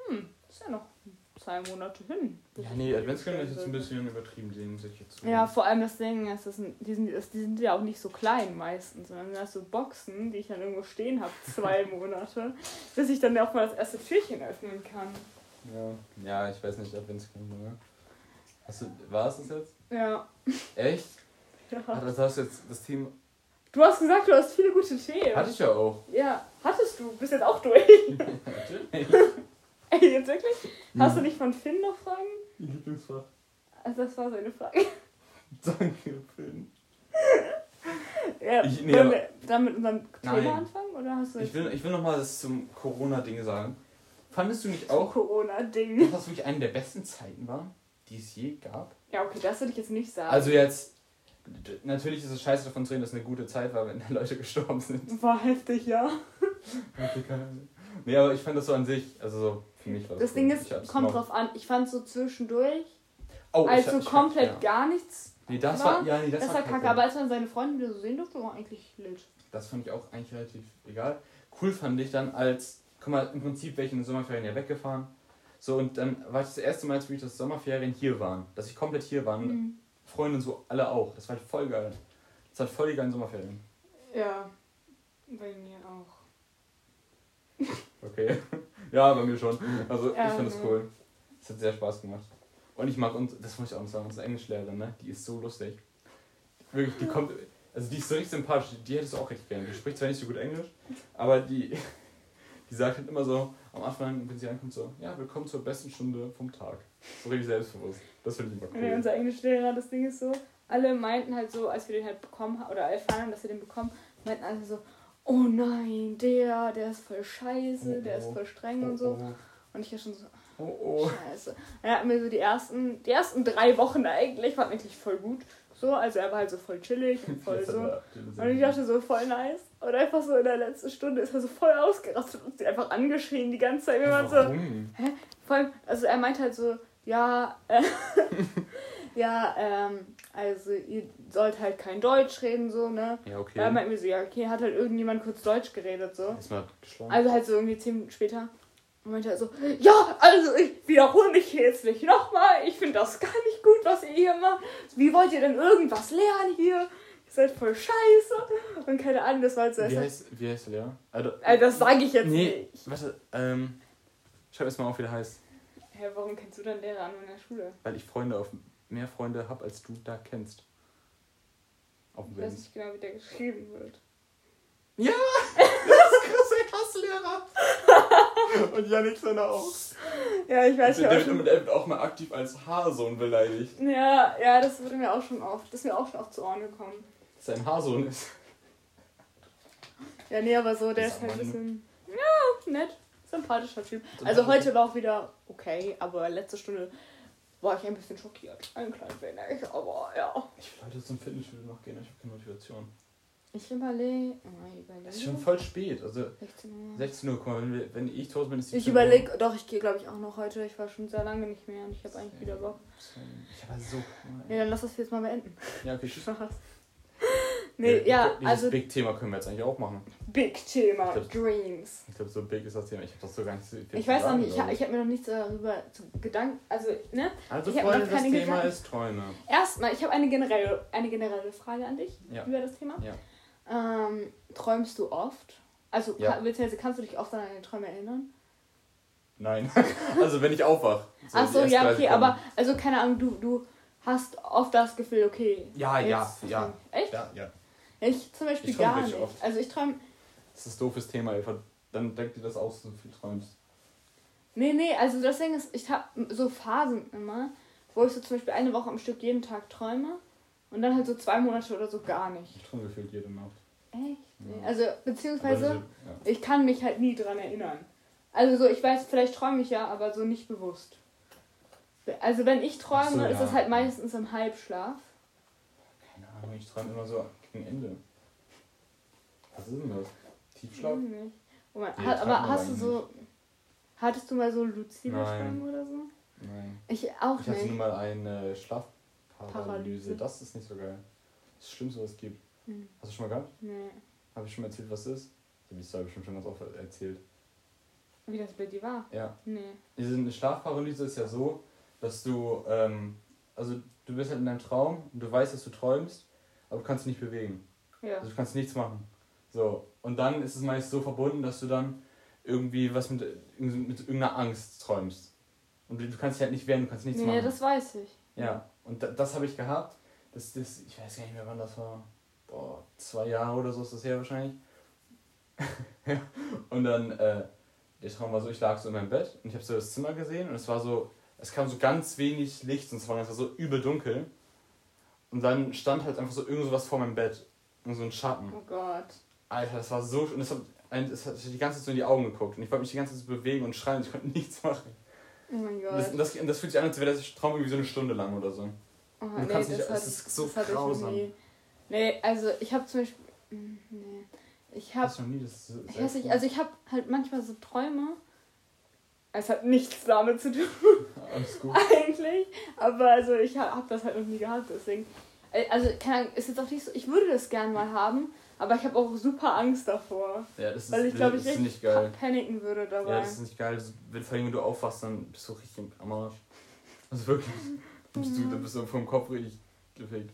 [SPEAKER 2] hm, ist ja noch zwei Monate hin.
[SPEAKER 1] Ja, nee, Adventskalender ist jetzt ein bisschen übertrieben, den sich jetzt.
[SPEAKER 2] Ja, vor allem das Ding ist, das sind, die, sind, die sind ja auch nicht so klein meistens, sondern das so Boxen, die ich dann irgendwo stehen habe, zwei Monate, bis ich dann auch mal das erste Türchen öffnen kann.
[SPEAKER 1] Ja, ja ich weiß nicht, Adventskalender, ne? Hast du, war es das jetzt?
[SPEAKER 2] Ja.
[SPEAKER 1] Echt?
[SPEAKER 2] ja.
[SPEAKER 1] Ach, das hast du jetzt das Team.
[SPEAKER 2] Du hast gesagt, du hast viele gute Themen.
[SPEAKER 1] Hatte ich ja auch.
[SPEAKER 2] Ja, hattest du. Bist jetzt auch durch.
[SPEAKER 1] Natürlich.
[SPEAKER 2] Jetzt wirklich? Hast du nicht von Finn noch Fragen?
[SPEAKER 1] Ihr Lieblingsfach.
[SPEAKER 2] Also das war seine Frage.
[SPEAKER 1] Danke, Finn.
[SPEAKER 2] Ja,
[SPEAKER 1] Ich- nee,
[SPEAKER 2] wollen wir dann mit unserem
[SPEAKER 1] Nein.
[SPEAKER 2] Thema anfangen? Oder hast du
[SPEAKER 1] Ich will, ich will nochmal das zum Corona-Ding sagen. Fandest du nicht auch,
[SPEAKER 2] Corona-Ding?
[SPEAKER 1] dass das wirklich eine der besten Zeiten war, die es je gab?
[SPEAKER 2] Ja, okay, das würde ich jetzt nicht sagen.
[SPEAKER 1] Also jetzt, natürlich ist es scheiße davon zu reden, dass es eine gute Zeit war, wenn da Leute gestorben sind.
[SPEAKER 2] war heftig, ja.
[SPEAKER 1] Okay, keine Ahnung. Nee, aber ich fand das so an sich, also so für mich war das
[SPEAKER 2] Ding ist, kommt drauf an. Ich fand so zwischendurch,
[SPEAKER 1] Oh,
[SPEAKER 2] also
[SPEAKER 1] ich hab-
[SPEAKER 2] komplett
[SPEAKER 1] ja.
[SPEAKER 2] gar nichts.
[SPEAKER 1] Nee, das
[SPEAKER 2] war-
[SPEAKER 1] war, ja, nee, das,
[SPEAKER 2] Das, war kacke,
[SPEAKER 1] kacke.
[SPEAKER 2] aber als man seine Freunde wieder so sehen durfte, war eigentlich lit.
[SPEAKER 1] Das fand ich auch eigentlich relativ egal. Cool fand ich dann als, guck mal, im Prinzip wäre ich in den Sommerferien ja weggefahren. So, und dann war ich das erste Mal, als wirklich das Sommerferien hier waren. Dass ich komplett hier war. und
[SPEAKER 2] Mhm.
[SPEAKER 1] Freunde und so, alle auch. Das war halt voll geil. Das war voll die geilen Sommerferien.
[SPEAKER 2] Ja, bei mir auch.
[SPEAKER 1] Okay. ja, bei mir schon. Also, ich fand das
[SPEAKER 2] ne.
[SPEAKER 1] cool. Es hat sehr Spaß gemacht. Und ich mag uns, das muss ich auch noch sagen, unsere Englischlehrerin, ne? Die ist so lustig. Wirklich, die kommt, also die ist so richtig sympathisch. Die hättest du auch recht gerne. Die spricht zwar nicht so gut Englisch, aber die, die sagt halt immer so, am Anfang, wenn sie ankommt, so, ja, willkommen zur besten Stunde vom Tag. So richtig selbstbewusst. Das finde ich immer
[SPEAKER 2] Nee,
[SPEAKER 1] cool.
[SPEAKER 2] unser Englischlehrer, das Ding ist so, alle meinten halt so, als wir den halt bekommen haben, oder erfahren haben, dass wir den bekommen, meinten alle so, oh nein, der, der ist voll scheiße,
[SPEAKER 1] Oh,
[SPEAKER 2] der ist
[SPEAKER 1] oh.
[SPEAKER 2] voll streng
[SPEAKER 1] Oh,
[SPEAKER 2] und so.
[SPEAKER 1] oh,
[SPEAKER 2] Und ich war schon so,
[SPEAKER 1] oh, oh.
[SPEAKER 2] scheiße. Er hat mir so die ersten, die ersten drei Wochen eigentlich, waren eigentlich voll gut. So, also er war halt so voll chillig und voll so. Und ich dachte so, voll nice. Und einfach so in der letzten Stunde ist er so voll ausgerastet und sie einfach angeschrien die ganze Zeit. Wie man so,
[SPEAKER 1] Warum?
[SPEAKER 2] voll, also er meint halt so, ja, äh, ja, ähm, also ihr sollt halt kein Deutsch reden, so, ne?
[SPEAKER 1] Ja, okay.
[SPEAKER 2] Da meinten wir so, ja, okay, hat halt irgendjemand kurz Deutsch geredet, so. Also halt so irgendwie zehn Minuten später. Und meinte er so, ja, also ich wiederhole mich hier jetzt nicht nochmal. Ich finde das gar nicht gut, was ihr hier macht. Wie wollt ihr denn irgendwas lernen hier? Ihr seid voll scheiße. Und keine Ahnung, das war halt so.
[SPEAKER 1] wie, heißt, wie heißt der Lehrer? Also,
[SPEAKER 2] Also das sage ich jetzt
[SPEAKER 1] nee,
[SPEAKER 2] nicht.
[SPEAKER 1] warte, ähm, schreib erst mal auf, wie der heißt.
[SPEAKER 2] Hä, warum kennst du dann Lehrer an meiner Schule?
[SPEAKER 1] Weil ich Freunde auf mehr Freunde habe, als du da kennst. Auf dem
[SPEAKER 2] Ich weiß nicht genau, wie der geschrieben wird.
[SPEAKER 1] Ja! Das ist krass, Hasslehrer! Und Janik seine auch.
[SPEAKER 2] Ja, ich weiß ja auch
[SPEAKER 1] der,
[SPEAKER 2] schon.
[SPEAKER 1] wird, der wird auch mal aktiv als Haarsohn beleidigt.
[SPEAKER 2] Ja, ja, das wurde mir auch schon oft, das ist mir auch schon oft zu Ohren gekommen.
[SPEAKER 1] Dass er ein Haarsohn ist.
[SPEAKER 2] Ja, nee, aber so, der
[SPEAKER 1] Dieser
[SPEAKER 2] ist halt ein bisschen, ja, nett, sympathischer Typ. Also heute war auch wieder okay, aber letzte Stunde war ich ein bisschen schockiert. Ein klein wenig, aber ja.
[SPEAKER 1] Ich will heute zum Fitnessstudio noch gehen, ich habe keine Motivation.
[SPEAKER 2] Ich überlege, oh, ich überlege.
[SPEAKER 1] Es ist schon voll spät. Also
[SPEAKER 2] 16 Uhr.
[SPEAKER 1] 16 Uhr, guck mal, wenn, wir, wenn ich tot bin, ist die
[SPEAKER 2] Ich überlege, doch, ich gehe glaube ich auch noch heute. Ich war schon sehr lange nicht mehr und ich habe eigentlich wieder Bock.
[SPEAKER 1] Ich habe so.
[SPEAKER 2] Ja, dann lass das jetzt mal beenden.
[SPEAKER 1] Ja, okay, tschüss.
[SPEAKER 2] Nee, ja,
[SPEAKER 1] Dieses
[SPEAKER 2] also
[SPEAKER 1] Big-Thema können wir jetzt eigentlich auch machen.
[SPEAKER 2] Big Thema,
[SPEAKER 1] Ich glaub-
[SPEAKER 2] Dreams.
[SPEAKER 1] Ich glaube, so big ist das Thema. Ich habe das so gar nicht so
[SPEAKER 2] Ich weiß noch
[SPEAKER 1] sagen,
[SPEAKER 2] nicht, ich, ich habe mir noch nichts darüber zu Gedanken, also, ne?
[SPEAKER 1] Also,
[SPEAKER 2] ich
[SPEAKER 1] Freunde, das Thema
[SPEAKER 2] Gedanken.
[SPEAKER 1] ist Träume.
[SPEAKER 2] Erstmal, ich habe eine generelle, eine generelle Frage an dich
[SPEAKER 1] Ja.
[SPEAKER 2] über das Thema.
[SPEAKER 1] Ja.
[SPEAKER 2] Ähm, träumst du oft? Also,
[SPEAKER 1] Ja.
[SPEAKER 2] beziehungsweise kannst du dich oft an deine Träume erinnern?
[SPEAKER 1] Nein. also, wenn ich aufwach.
[SPEAKER 2] Ach
[SPEAKER 1] die
[SPEAKER 2] so, ja,
[SPEAKER 1] 30
[SPEAKER 2] okay, aber, also, keine Ahnung, du, du hast oft das Gefühl, okay.
[SPEAKER 1] Ja, ja,
[SPEAKER 2] jetzt-
[SPEAKER 1] ja.
[SPEAKER 2] Echt?
[SPEAKER 1] Ja, ja.
[SPEAKER 2] Ich zum Beispiel
[SPEAKER 1] Ich
[SPEAKER 2] gar nicht.
[SPEAKER 1] oft.
[SPEAKER 2] Also, ich träume.
[SPEAKER 1] Das ist ein doofes Thema, Eva. Dann denk dir das aus, so viel träumst.
[SPEAKER 2] Nee, nee, also das Ding ist, ich habe so Phasen immer, wo ich so zum Beispiel eine Woche am Stück jeden Tag träume und dann halt so zwei Monate oder so gar nicht.
[SPEAKER 1] Ich träume gefühlt jede Nacht.
[SPEAKER 2] Echt? Nee.
[SPEAKER 1] Ja.
[SPEAKER 2] Also, beziehungsweise,
[SPEAKER 1] diese- ja.
[SPEAKER 2] ich kann mich halt nie dran erinnern. Also so, ich weiß, vielleicht träume ich ja, aber so nicht bewusst. Also wenn ich träume,
[SPEAKER 1] so,
[SPEAKER 2] ist
[SPEAKER 1] ja.
[SPEAKER 2] das halt meistens im Halbschlaf.
[SPEAKER 1] Keine Ahnung, ich träume immer so gegen Ende. Was ist denn das? Tiefschlaf?
[SPEAKER 2] Nicht. Oh mein,
[SPEAKER 1] Nee,
[SPEAKER 2] hat, aber hast du so. Hattest du mal so luzide. Träume oder so?
[SPEAKER 1] Nein.
[SPEAKER 2] Ich auch
[SPEAKER 1] Ich hatte nur
[SPEAKER 2] nicht.
[SPEAKER 1] mal eine Schlafparalyse.
[SPEAKER 2] Paralyse.
[SPEAKER 1] Das ist nicht so geil. Das ist das Schlimmste, was es gibt.
[SPEAKER 2] Hm.
[SPEAKER 1] Hast du schon mal gehabt?
[SPEAKER 2] Nee.
[SPEAKER 1] Habe ich schon mal erzählt, was das ist? Ich habe die Story bestimmt schon ganz oft erzählt.
[SPEAKER 2] Wie das bei dir war?
[SPEAKER 1] Ja.
[SPEAKER 2] Nee.
[SPEAKER 1] Diese Schlafparalyse ist ja so, dass du, ähm, also du bist halt in deinem Traum und du weißt, dass du träumst, aber du kannst dich nicht bewegen.
[SPEAKER 2] Ja.
[SPEAKER 1] Also du kannst nichts machen. So. Und dann ist es meist so verbunden, dass du dann irgendwie was mit, mit irgendeiner Angst träumst. Und du kannst dich halt nicht wehren, du kannst nichts
[SPEAKER 2] Nee,
[SPEAKER 1] machen.
[SPEAKER 2] das weiß ich.
[SPEAKER 1] Ja, und da, das habe ich gehabt. Das, das, ich weiß gar nicht mehr, wann das war. Boah, zwei Jahre oder so ist das her wahrscheinlich. ja. Und dann, äh, der Traum war so, ich lag so in meinem Bett und ich habe so das Zimmer gesehen und es war so, es kam so ganz wenig Licht und es war, es war so übel dunkel. Und dann stand halt einfach so irgend sowas vor meinem Bett. Und so ein Schatten.
[SPEAKER 2] Oh Gott.
[SPEAKER 1] Alter, das war so. Und es hat, es hat die ganze Zeit so in die Augen geguckt. Und ich wollte mich die ganze Zeit so bewegen und schreien. Ich konnte nichts machen.
[SPEAKER 2] Oh mein Gott.
[SPEAKER 1] Und das, und das, und das fühlt sich an, als wäre der Traum irgendwie so eine Stunde lang oder so.
[SPEAKER 2] oh,
[SPEAKER 1] du kannst nicht-
[SPEAKER 2] hatte-
[SPEAKER 1] ist so
[SPEAKER 2] das
[SPEAKER 1] grausam.
[SPEAKER 2] nie. Nee, also ich habe zum Beispiel. mm, Nee. Ich habe.
[SPEAKER 1] Hast du noch nie das. so-
[SPEAKER 2] Ich weiß nicht, also ich habe halt manchmal so Träume. Es hat nichts damit zu tun,
[SPEAKER 1] Alles gut.
[SPEAKER 2] eigentlich. Aber also ich habe hab das halt noch nie gehabt, deswegen. Äh, Also, keine Ahnung, ist jetzt auch nicht so. Ich würde das gern mal haben, aber ich habe auch super Angst davor.
[SPEAKER 1] Ja, das ist,
[SPEAKER 2] Weil ich glaube, ich richtig
[SPEAKER 1] nicht geil.
[SPEAKER 2] pa- paniken würde dabei.
[SPEAKER 1] Ja, das ist nicht geil. Wenn, vor allem, wenn du aufwachst, dann bist du richtig am Arsch. Also wirklich. Dann bist du, dann bist du vom Kopf richtig gefickt.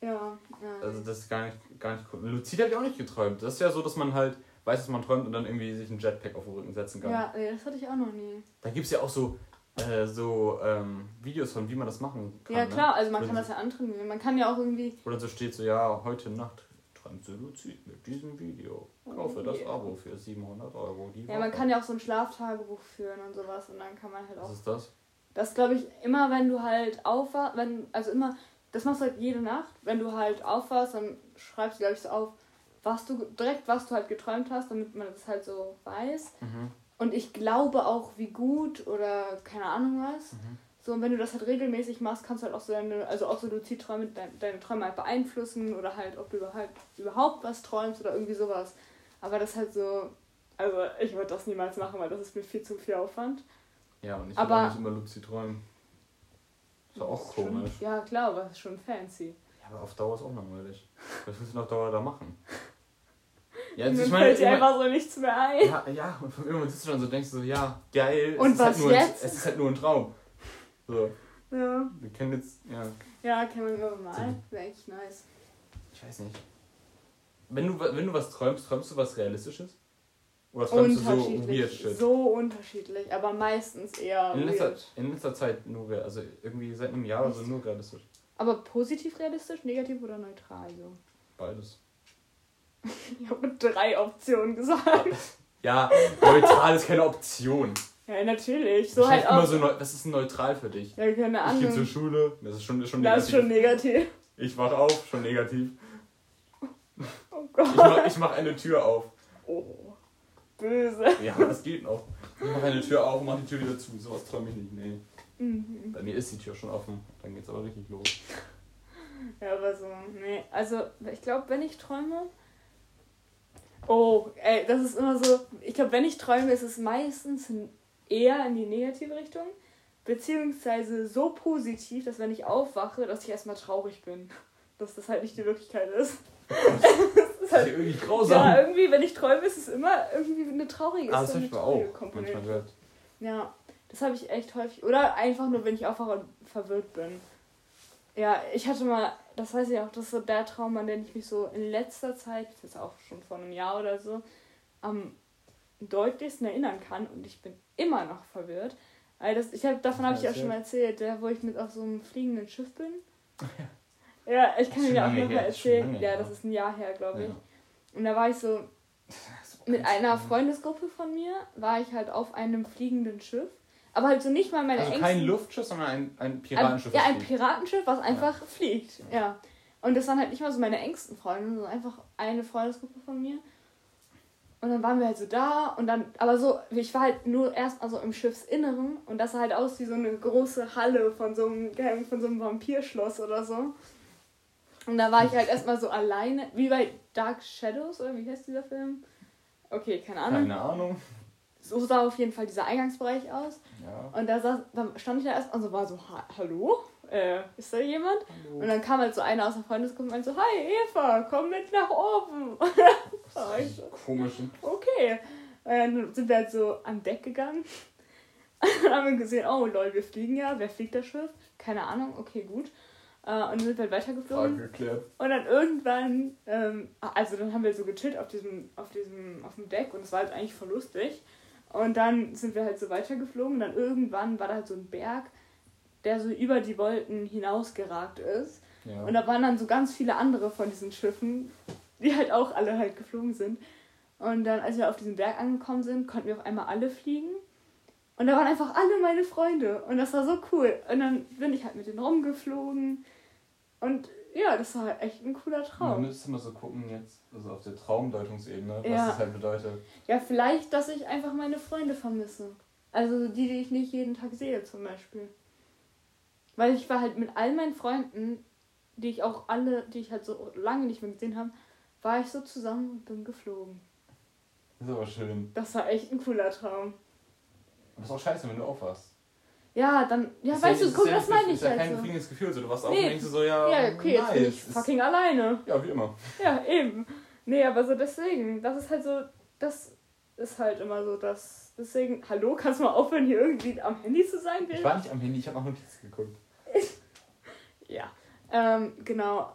[SPEAKER 2] ja, ja.
[SPEAKER 1] Also das ist gar nicht, gar nicht cool. Luzid habe ich auch nicht geträumt. Das ist ja so, dass man halt weiß, dass man träumt und dann irgendwie sich einen Jetpack auf den Rücken setzen kann.
[SPEAKER 2] ja, nee, das hatte ich auch noch nie.
[SPEAKER 1] Da gibt es ja auch so, äh, so ähm, Videos von, wie man das machen kann.
[SPEAKER 2] Ja,
[SPEAKER 1] ne?
[SPEAKER 2] klar, also man
[SPEAKER 1] Wenn
[SPEAKER 2] kann das ja antrainieren. Man kann ja auch irgendwie.
[SPEAKER 1] Dann so steht so, ja, heute Nacht du Luzid mit diesem Video. Kaufe das
[SPEAKER 2] Yeah.
[SPEAKER 1] Abo für 700 Euro die
[SPEAKER 2] Ja, man
[SPEAKER 1] Woche.
[SPEAKER 2] kann ja auch so ein Schlaftagebuch führen und sowas und dann kann man halt auch.
[SPEAKER 1] Was ist das?
[SPEAKER 2] Das glaube ich immer, wenn du halt aufwachst, wenn, also immer, das machst du halt jede Nacht, wenn du halt aufwachst, dann schreibst du, glaube ich, so auf, was du, direkt was du halt geträumt hast, damit man das halt so weiß.
[SPEAKER 1] Mhm.
[SPEAKER 2] Und ich glaube auch, wie gut oder keine Ahnung was.
[SPEAKER 1] Mhm.
[SPEAKER 2] So, und wenn du das halt regelmäßig machst, kannst du halt auch so deine, also auch so Luzidträume, deine, deine Träume halt beeinflussen oder halt, ob du überhaupt, überhaupt was träumst oder irgendwie sowas. Aber das halt so, also ich würde das niemals machen, weil das ist mir viel zu viel Aufwand.
[SPEAKER 1] Ja, und ich will auch nicht immer Luzid träumen. Ist ja auch
[SPEAKER 2] ist schon-
[SPEAKER 1] komisch.
[SPEAKER 2] Ja, klar, aber es ist schon fancy.
[SPEAKER 1] Ja, aber auf Dauer ist auch langweilig. Was willst du auf Dauer da machen? Ja, also ich meine,
[SPEAKER 2] fällt dir einfach so nichts mehr ein.
[SPEAKER 1] ja, ja, und von irgendwann sitzt du dann so und denkst so, ja, geil.
[SPEAKER 2] Und
[SPEAKER 1] halt
[SPEAKER 2] was
[SPEAKER 1] nur
[SPEAKER 2] jetzt?
[SPEAKER 1] Ein, es ist halt nur ein Traum. So,
[SPEAKER 2] Ja,
[SPEAKER 1] wir kennen jetzt, ja,
[SPEAKER 2] ja man immer mal. Wäre echt nice.
[SPEAKER 1] ich weiß nicht. Wenn du, wenn du was träumst, träumst du was Realistisches? Oder träumst du so weird
[SPEAKER 2] Unterschiedlich.
[SPEAKER 1] shit?
[SPEAKER 2] So unterschiedlich, aber meistens eher
[SPEAKER 1] in, letzter,
[SPEAKER 2] weird.
[SPEAKER 1] in letzter Zeit nur, real- also irgendwie seit einem Jahr oder so nur realistisch.
[SPEAKER 2] Aber positiv realistisch, negativ oder neutral so?
[SPEAKER 1] Beides.
[SPEAKER 2] Ich habe drei Optionen gesagt.
[SPEAKER 1] Ja, neutral ist keine Option.
[SPEAKER 2] Ja, natürlich. So
[SPEAKER 1] So
[SPEAKER 2] halt auch.
[SPEAKER 1] so was ist neutral für dich?
[SPEAKER 2] ja, keine
[SPEAKER 1] Ich gehe zur
[SPEAKER 2] Ahnung.
[SPEAKER 1] Schule, das ist schon, ist schon
[SPEAKER 2] Das
[SPEAKER 1] negativ.
[SPEAKER 2] ist schon negativ.
[SPEAKER 1] Ich wach auf, schon negativ.
[SPEAKER 2] Oh
[SPEAKER 1] Ich
[SPEAKER 2] Gott.
[SPEAKER 1] mach, ich mach eine Tür auf.
[SPEAKER 2] Oh. Böse.
[SPEAKER 1] Ja, das geht noch. Ich mach eine Tür auf und mach die Tür wieder zu. Sowas träume ich nicht. Nee.
[SPEAKER 2] Mhm.
[SPEAKER 1] Bei mir ist die Tür schon offen. Dann geht's aber richtig los.
[SPEAKER 2] Ja, aber so, nee. Also, ich glaube, wenn ich träume. Oh, ey, das ist immer so. Ich glaube, wenn ich träume, ist es meistens eher in die negative Richtung. Beziehungsweise so positiv, dass wenn ich aufwache, dass ich erstmal traurig bin. Dass das halt nicht die Wirklichkeit ist. das ist
[SPEAKER 1] Das ist
[SPEAKER 2] halt.
[SPEAKER 1] irgendwie
[SPEAKER 2] Ja,
[SPEAKER 1] grausam.
[SPEAKER 2] irgendwie, wenn ich träume, ist es immer irgendwie eine traurige,
[SPEAKER 1] Ah, das
[SPEAKER 2] eine traurige
[SPEAKER 1] auch
[SPEAKER 2] Komponente.
[SPEAKER 1] manchmal gehört.
[SPEAKER 2] Ja, das habe ich echt häufig. Oder einfach nur, wenn ich aufwache und verwirrt bin. Ja, ich hatte mal, das weiß ich auch, das ist so der Traum, an den ich mich so in letzter Zeit, das ist jetzt auch schon vor einem Jahr oder so, am deutlichsten erinnern kann und ich bin immer noch verwirrt. Weil das, ich hab, davon habe ich ja schon mal erzählt, der, wo ich mit auf so einem fliegenden Schiff bin. Ja, ich kann dir ja auch noch mal erzählen. Ja, das ist ein Jahr her, glaube ich.
[SPEAKER 1] Ja.
[SPEAKER 2] Und da war ich so,
[SPEAKER 1] auch
[SPEAKER 2] mit einer. Freundesgruppe von mir war ich halt auf einem fliegenden Schiff. Aber halt so nicht mal meine
[SPEAKER 1] Also
[SPEAKER 2] engsten...
[SPEAKER 1] kein Luftschiff, sondern ein, ein
[SPEAKER 2] ein,
[SPEAKER 1] Piratenschiff.
[SPEAKER 2] Ja, ein. Piratenschiff, was einfach fliegt. Ja. Und das waren halt nicht mal so meine engsten Freunde, sondern einfach eine Freundesgruppe von mir. Und dann waren wir halt so da und dann, aber so, ich war halt nur erst also im Schiffsinneren und das sah halt aus wie so eine große Halle von so einem, von so einem Vampirschloss oder so. Und da war ich halt erstmal so alleine, wie bei Dark Shadows oder wie heißt dieser Film? Okay, keine Ahnung.
[SPEAKER 1] Keine Ahnung.
[SPEAKER 2] So sah auf jeden Fall dieser Eingangsbereich aus.
[SPEAKER 1] Ja.
[SPEAKER 2] Und da saß, dann stand ich da erst und so war so, "Ha- hallo? Äh, ist da jemand? Und dann kam halt so einer aus der Freundesgruppe und meinte so, hi Eva, komm mit nach oben. So,
[SPEAKER 1] komisch.
[SPEAKER 2] okay. Und dann sind wir halt so an Deck gegangen. Und dann haben wir gesehen, oh lol, wir fliegen ja. Wer fliegt das Schiff? Keine Ahnung, okay, gut. Äh, und dann sind wir halt weitergeflogen.
[SPEAKER 1] Frage geklärt.
[SPEAKER 2] Und dann irgendwann, ähm, also dann haben wir so gechillt auf diesem, auf diesem, auf dem Deck und es war halt eigentlich voll lustig. Und dann sind wir halt so weitergeflogen und dann irgendwann war da halt so ein Berg, der so über die Wolken hinausgeragt ist.
[SPEAKER 1] Ja.
[SPEAKER 2] Und da waren dann so ganz viele andere von diesen Schiffen, die halt auch alle halt geflogen sind. Und dann, als wir auf diesem Berg angekommen sind, konnten wir auf einmal alle fliegen. Und da waren einfach alle meine Freunde. Und das war so cool. Und dann bin ich halt mit denen rumgeflogen. Und ja, das war halt echt ein cooler
[SPEAKER 1] Man
[SPEAKER 2] Traum.
[SPEAKER 1] müsste mal so gucken jetzt, also auf der Traumdeutungsebene, was
[SPEAKER 2] Ja.
[SPEAKER 1] das halt bedeutet.
[SPEAKER 2] Ja, vielleicht, dass ich einfach meine Freunde vermisse. Also die, die ich nicht jeden Tag sehe, zum Beispiel. Weil ich war halt mit all meinen Freunden, die ich auch alle, die ich halt so lange nicht mehr gesehen habe, war ich so zusammen und bin geflogen.
[SPEAKER 1] Das ist aber schön.
[SPEAKER 2] Das war echt ein cooler Traum.
[SPEAKER 1] Aber ist auch scheiße, wenn du aufwachst.
[SPEAKER 2] Ja, dann, ja,
[SPEAKER 1] Ist
[SPEAKER 2] weißt du, guck,
[SPEAKER 1] ja
[SPEAKER 2] das meine ich
[SPEAKER 1] ist ja
[SPEAKER 2] halt
[SPEAKER 1] kein
[SPEAKER 2] so.
[SPEAKER 1] befriedigendes Gefühl. So, du warst auf
[SPEAKER 2] Nee.
[SPEAKER 1] und denkst so, ja,
[SPEAKER 2] Ja, okay, jetzt bin ich
[SPEAKER 1] nice.
[SPEAKER 2] fucking alleine.
[SPEAKER 1] Ist, ja, wie immer.
[SPEAKER 2] Ja, eben. Nee, aber so deswegen, das ist halt so, das ist halt immer so, dass, deswegen, hallo, kannst du mal aufhören, hier irgendwie am Handy zu sein,
[SPEAKER 1] Ich
[SPEAKER 2] Bill?
[SPEAKER 1] war nicht am Handy, ich habe nach Notizen geguckt.
[SPEAKER 2] Ja, ähm, genau.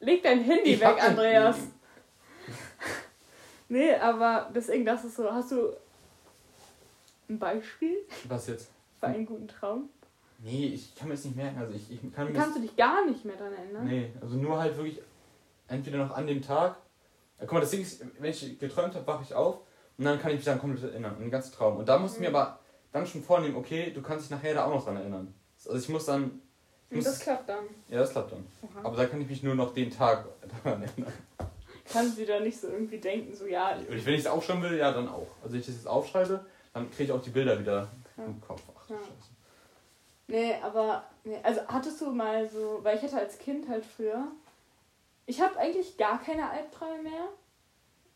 [SPEAKER 2] Leg dein Handy
[SPEAKER 1] Ich
[SPEAKER 2] weg, Andreas. Nee, aber deswegen, das ist so, hast du ein Beispiel
[SPEAKER 1] Was jetzt?
[SPEAKER 2] für einen guten Traum?
[SPEAKER 1] Nee, ich kann mir das nicht merken. Also ich, ich kann mir
[SPEAKER 2] Kannst du dich gar nicht mehr dran erinnern?
[SPEAKER 1] Nee, also nur halt wirklich entweder noch an dem Tag. Ja, guck mal, das Ding ist, wenn ich geträumt habe, wache ich auf und dann kann ich mich dann komplett erinnern, an den ganzen Traum. Und da musst du mir
[SPEAKER 2] Mhm.
[SPEAKER 1] aber dann schon vornehmen, okay, du kannst dich nachher da auch noch dran erinnern. Also ich muss dann.
[SPEAKER 2] Und
[SPEAKER 1] muss,
[SPEAKER 2] das klappt dann.
[SPEAKER 1] ja, das klappt dann.
[SPEAKER 2] Oha.
[SPEAKER 1] Aber da kann ich mich nur noch den Tag daran erinnern.
[SPEAKER 2] Kannst du dir nicht so irgendwie denken, so ja,
[SPEAKER 1] Und wenn ich es aufschreiben will, ja, dann auch. Also wenn ich das jetzt aufschreibe, dann kriege ich auch die Bilder wieder
[SPEAKER 2] Ja.
[SPEAKER 1] im Kopf. Ach du
[SPEAKER 2] Ja.
[SPEAKER 1] Scheiße.
[SPEAKER 2] Nee, aber, nee, also hattest du mal so, weil ich hatte als Kind halt früher, ich habe eigentlich gar keine Albträume mehr,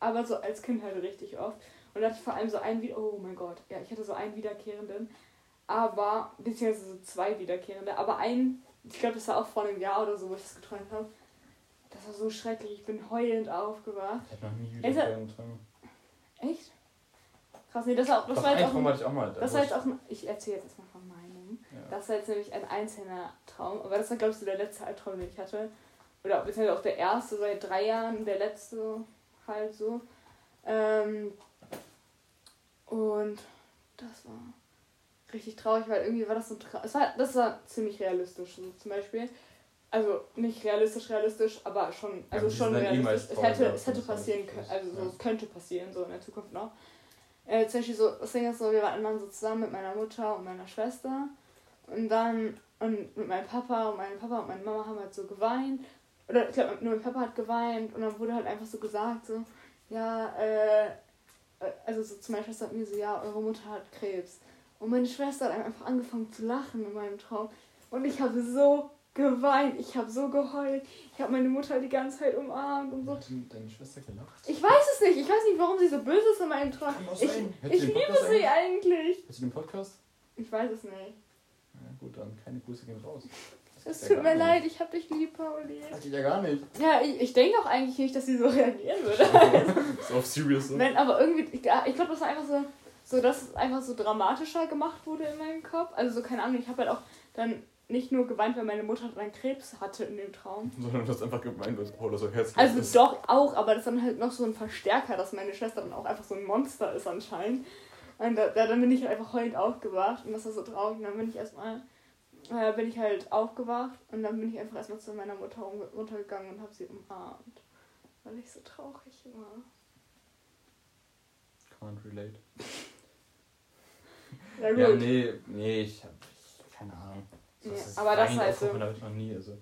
[SPEAKER 2] aber so als Kind halt richtig oft. Und da hatte ich vor allem so einen, wieder- oh mein Gott, ja, ich hatte so einen wiederkehrenden, aber, beziehungsweise so zwei wiederkehrende, aber einen, ich glaube, das war auch vor einem Jahr oder so, wo ich das geträumt habe. Das war so schrecklich, ich bin heulend aufgewacht.
[SPEAKER 1] Ich habe noch nie
[SPEAKER 2] Ist
[SPEAKER 1] wieder
[SPEAKER 2] er-
[SPEAKER 1] einen Traum.
[SPEAKER 2] Echt? Krass, nee, das war, das
[SPEAKER 1] Doch,
[SPEAKER 2] war jetzt auch,
[SPEAKER 1] Traum
[SPEAKER 2] ein,
[SPEAKER 1] hatte ich auch mal.
[SPEAKER 2] das war jetzt auch, ein, ich erzähle jetzt erstmal von meinem.
[SPEAKER 1] ja.
[SPEAKER 2] Das war jetzt nämlich ein einzelner Traum, aber das war, glaube ich, so der letzte Albtraum, den ich hatte. Oder beziehungsweise auch der erste seit drei Jahren, der letzte halt so. Ähm, und das war richtig traurig, weil irgendwie war das so traurig. Es war, das war ziemlich realistisch, so zum Beispiel. Also nicht realistisch, realistisch, aber schon, also
[SPEAKER 1] die
[SPEAKER 2] schon
[SPEAKER 1] eh
[SPEAKER 2] realistisch.
[SPEAKER 1] meist
[SPEAKER 2] Es hätte, es hätte passieren können, also so,
[SPEAKER 1] ja.
[SPEAKER 2] es könnte passieren, so in der Zukunft noch. Äh, zum Beispiel so, das Ding ist so, wir waren dann so zusammen mit meiner Mutter und meiner Schwester und dann und mit meinem Papa und mein Papa und meine Mama haben halt so geweint. Oder ich glaube, nur mein Papa hat geweint und dann wurde halt einfach so gesagt, so, ja, äh, äh, also so zu meiner Schwester hat mir so, ja, eure Mutter hat Krebs. Und meine Schwester hat einfach angefangen zu lachen in meinem Traum. Und ich habe so geweint, ich habe so geheult. Ich habe meine Mutter die ganze Zeit umarmt und so.
[SPEAKER 1] Hat deine Schwester gelacht?
[SPEAKER 2] Ich weiß es nicht, ich weiß nicht, warum sie so böse ist in meinem Traum. Ich, ich liebe sie
[SPEAKER 1] eigentlich? Hast du den Podcast?
[SPEAKER 2] Ich weiß es nicht.
[SPEAKER 1] Ja, gut, dann keine Grüße gehen raus.
[SPEAKER 2] Es
[SPEAKER 1] ja
[SPEAKER 2] tut
[SPEAKER 1] gar
[SPEAKER 2] mir
[SPEAKER 1] nicht.
[SPEAKER 2] leid, ich hab dich lieb, Pauli.
[SPEAKER 1] Das geht ja gar nicht.
[SPEAKER 2] Ja, ich, ich denke auch eigentlich nicht, dass sie so reagieren würde.
[SPEAKER 1] ist auf serious so.
[SPEAKER 2] Wenn, aber irgendwie, ich, ja, ich glaube, das war einfach so, so, dass es einfach so dramatischer gemacht wurde in meinem Kopf. Also so, keine Ahnung, ich habe halt auch dann nicht nur geweint, weil meine Mutter dann Krebs hatte in dem Traum.
[SPEAKER 1] Sondern du hast einfach gemeint, weil Paula so herzlich
[SPEAKER 2] Also
[SPEAKER 1] ist.
[SPEAKER 2] doch auch, aber das ist dann halt noch so ein Verstärker, dass meine Schwester dann auch einfach so ein Monster ist anscheinend. Und da, da dann bin ich halt einfach heulend aufgewacht und das war so traurig. Und dann bin ich erstmal, äh, bin ich halt aufgewacht und dann bin ich einfach erstmal zu meiner Mutter runtergegangen und habe sie umarmt. Weil ich so traurig war.
[SPEAKER 1] Can't relate.
[SPEAKER 2] Ja gut.
[SPEAKER 1] Ja, nee, nee, ich hab ich, keine Ahnung. So, ich
[SPEAKER 2] aber das
[SPEAKER 1] weinend
[SPEAKER 2] halt
[SPEAKER 1] habe ich noch nie. Also,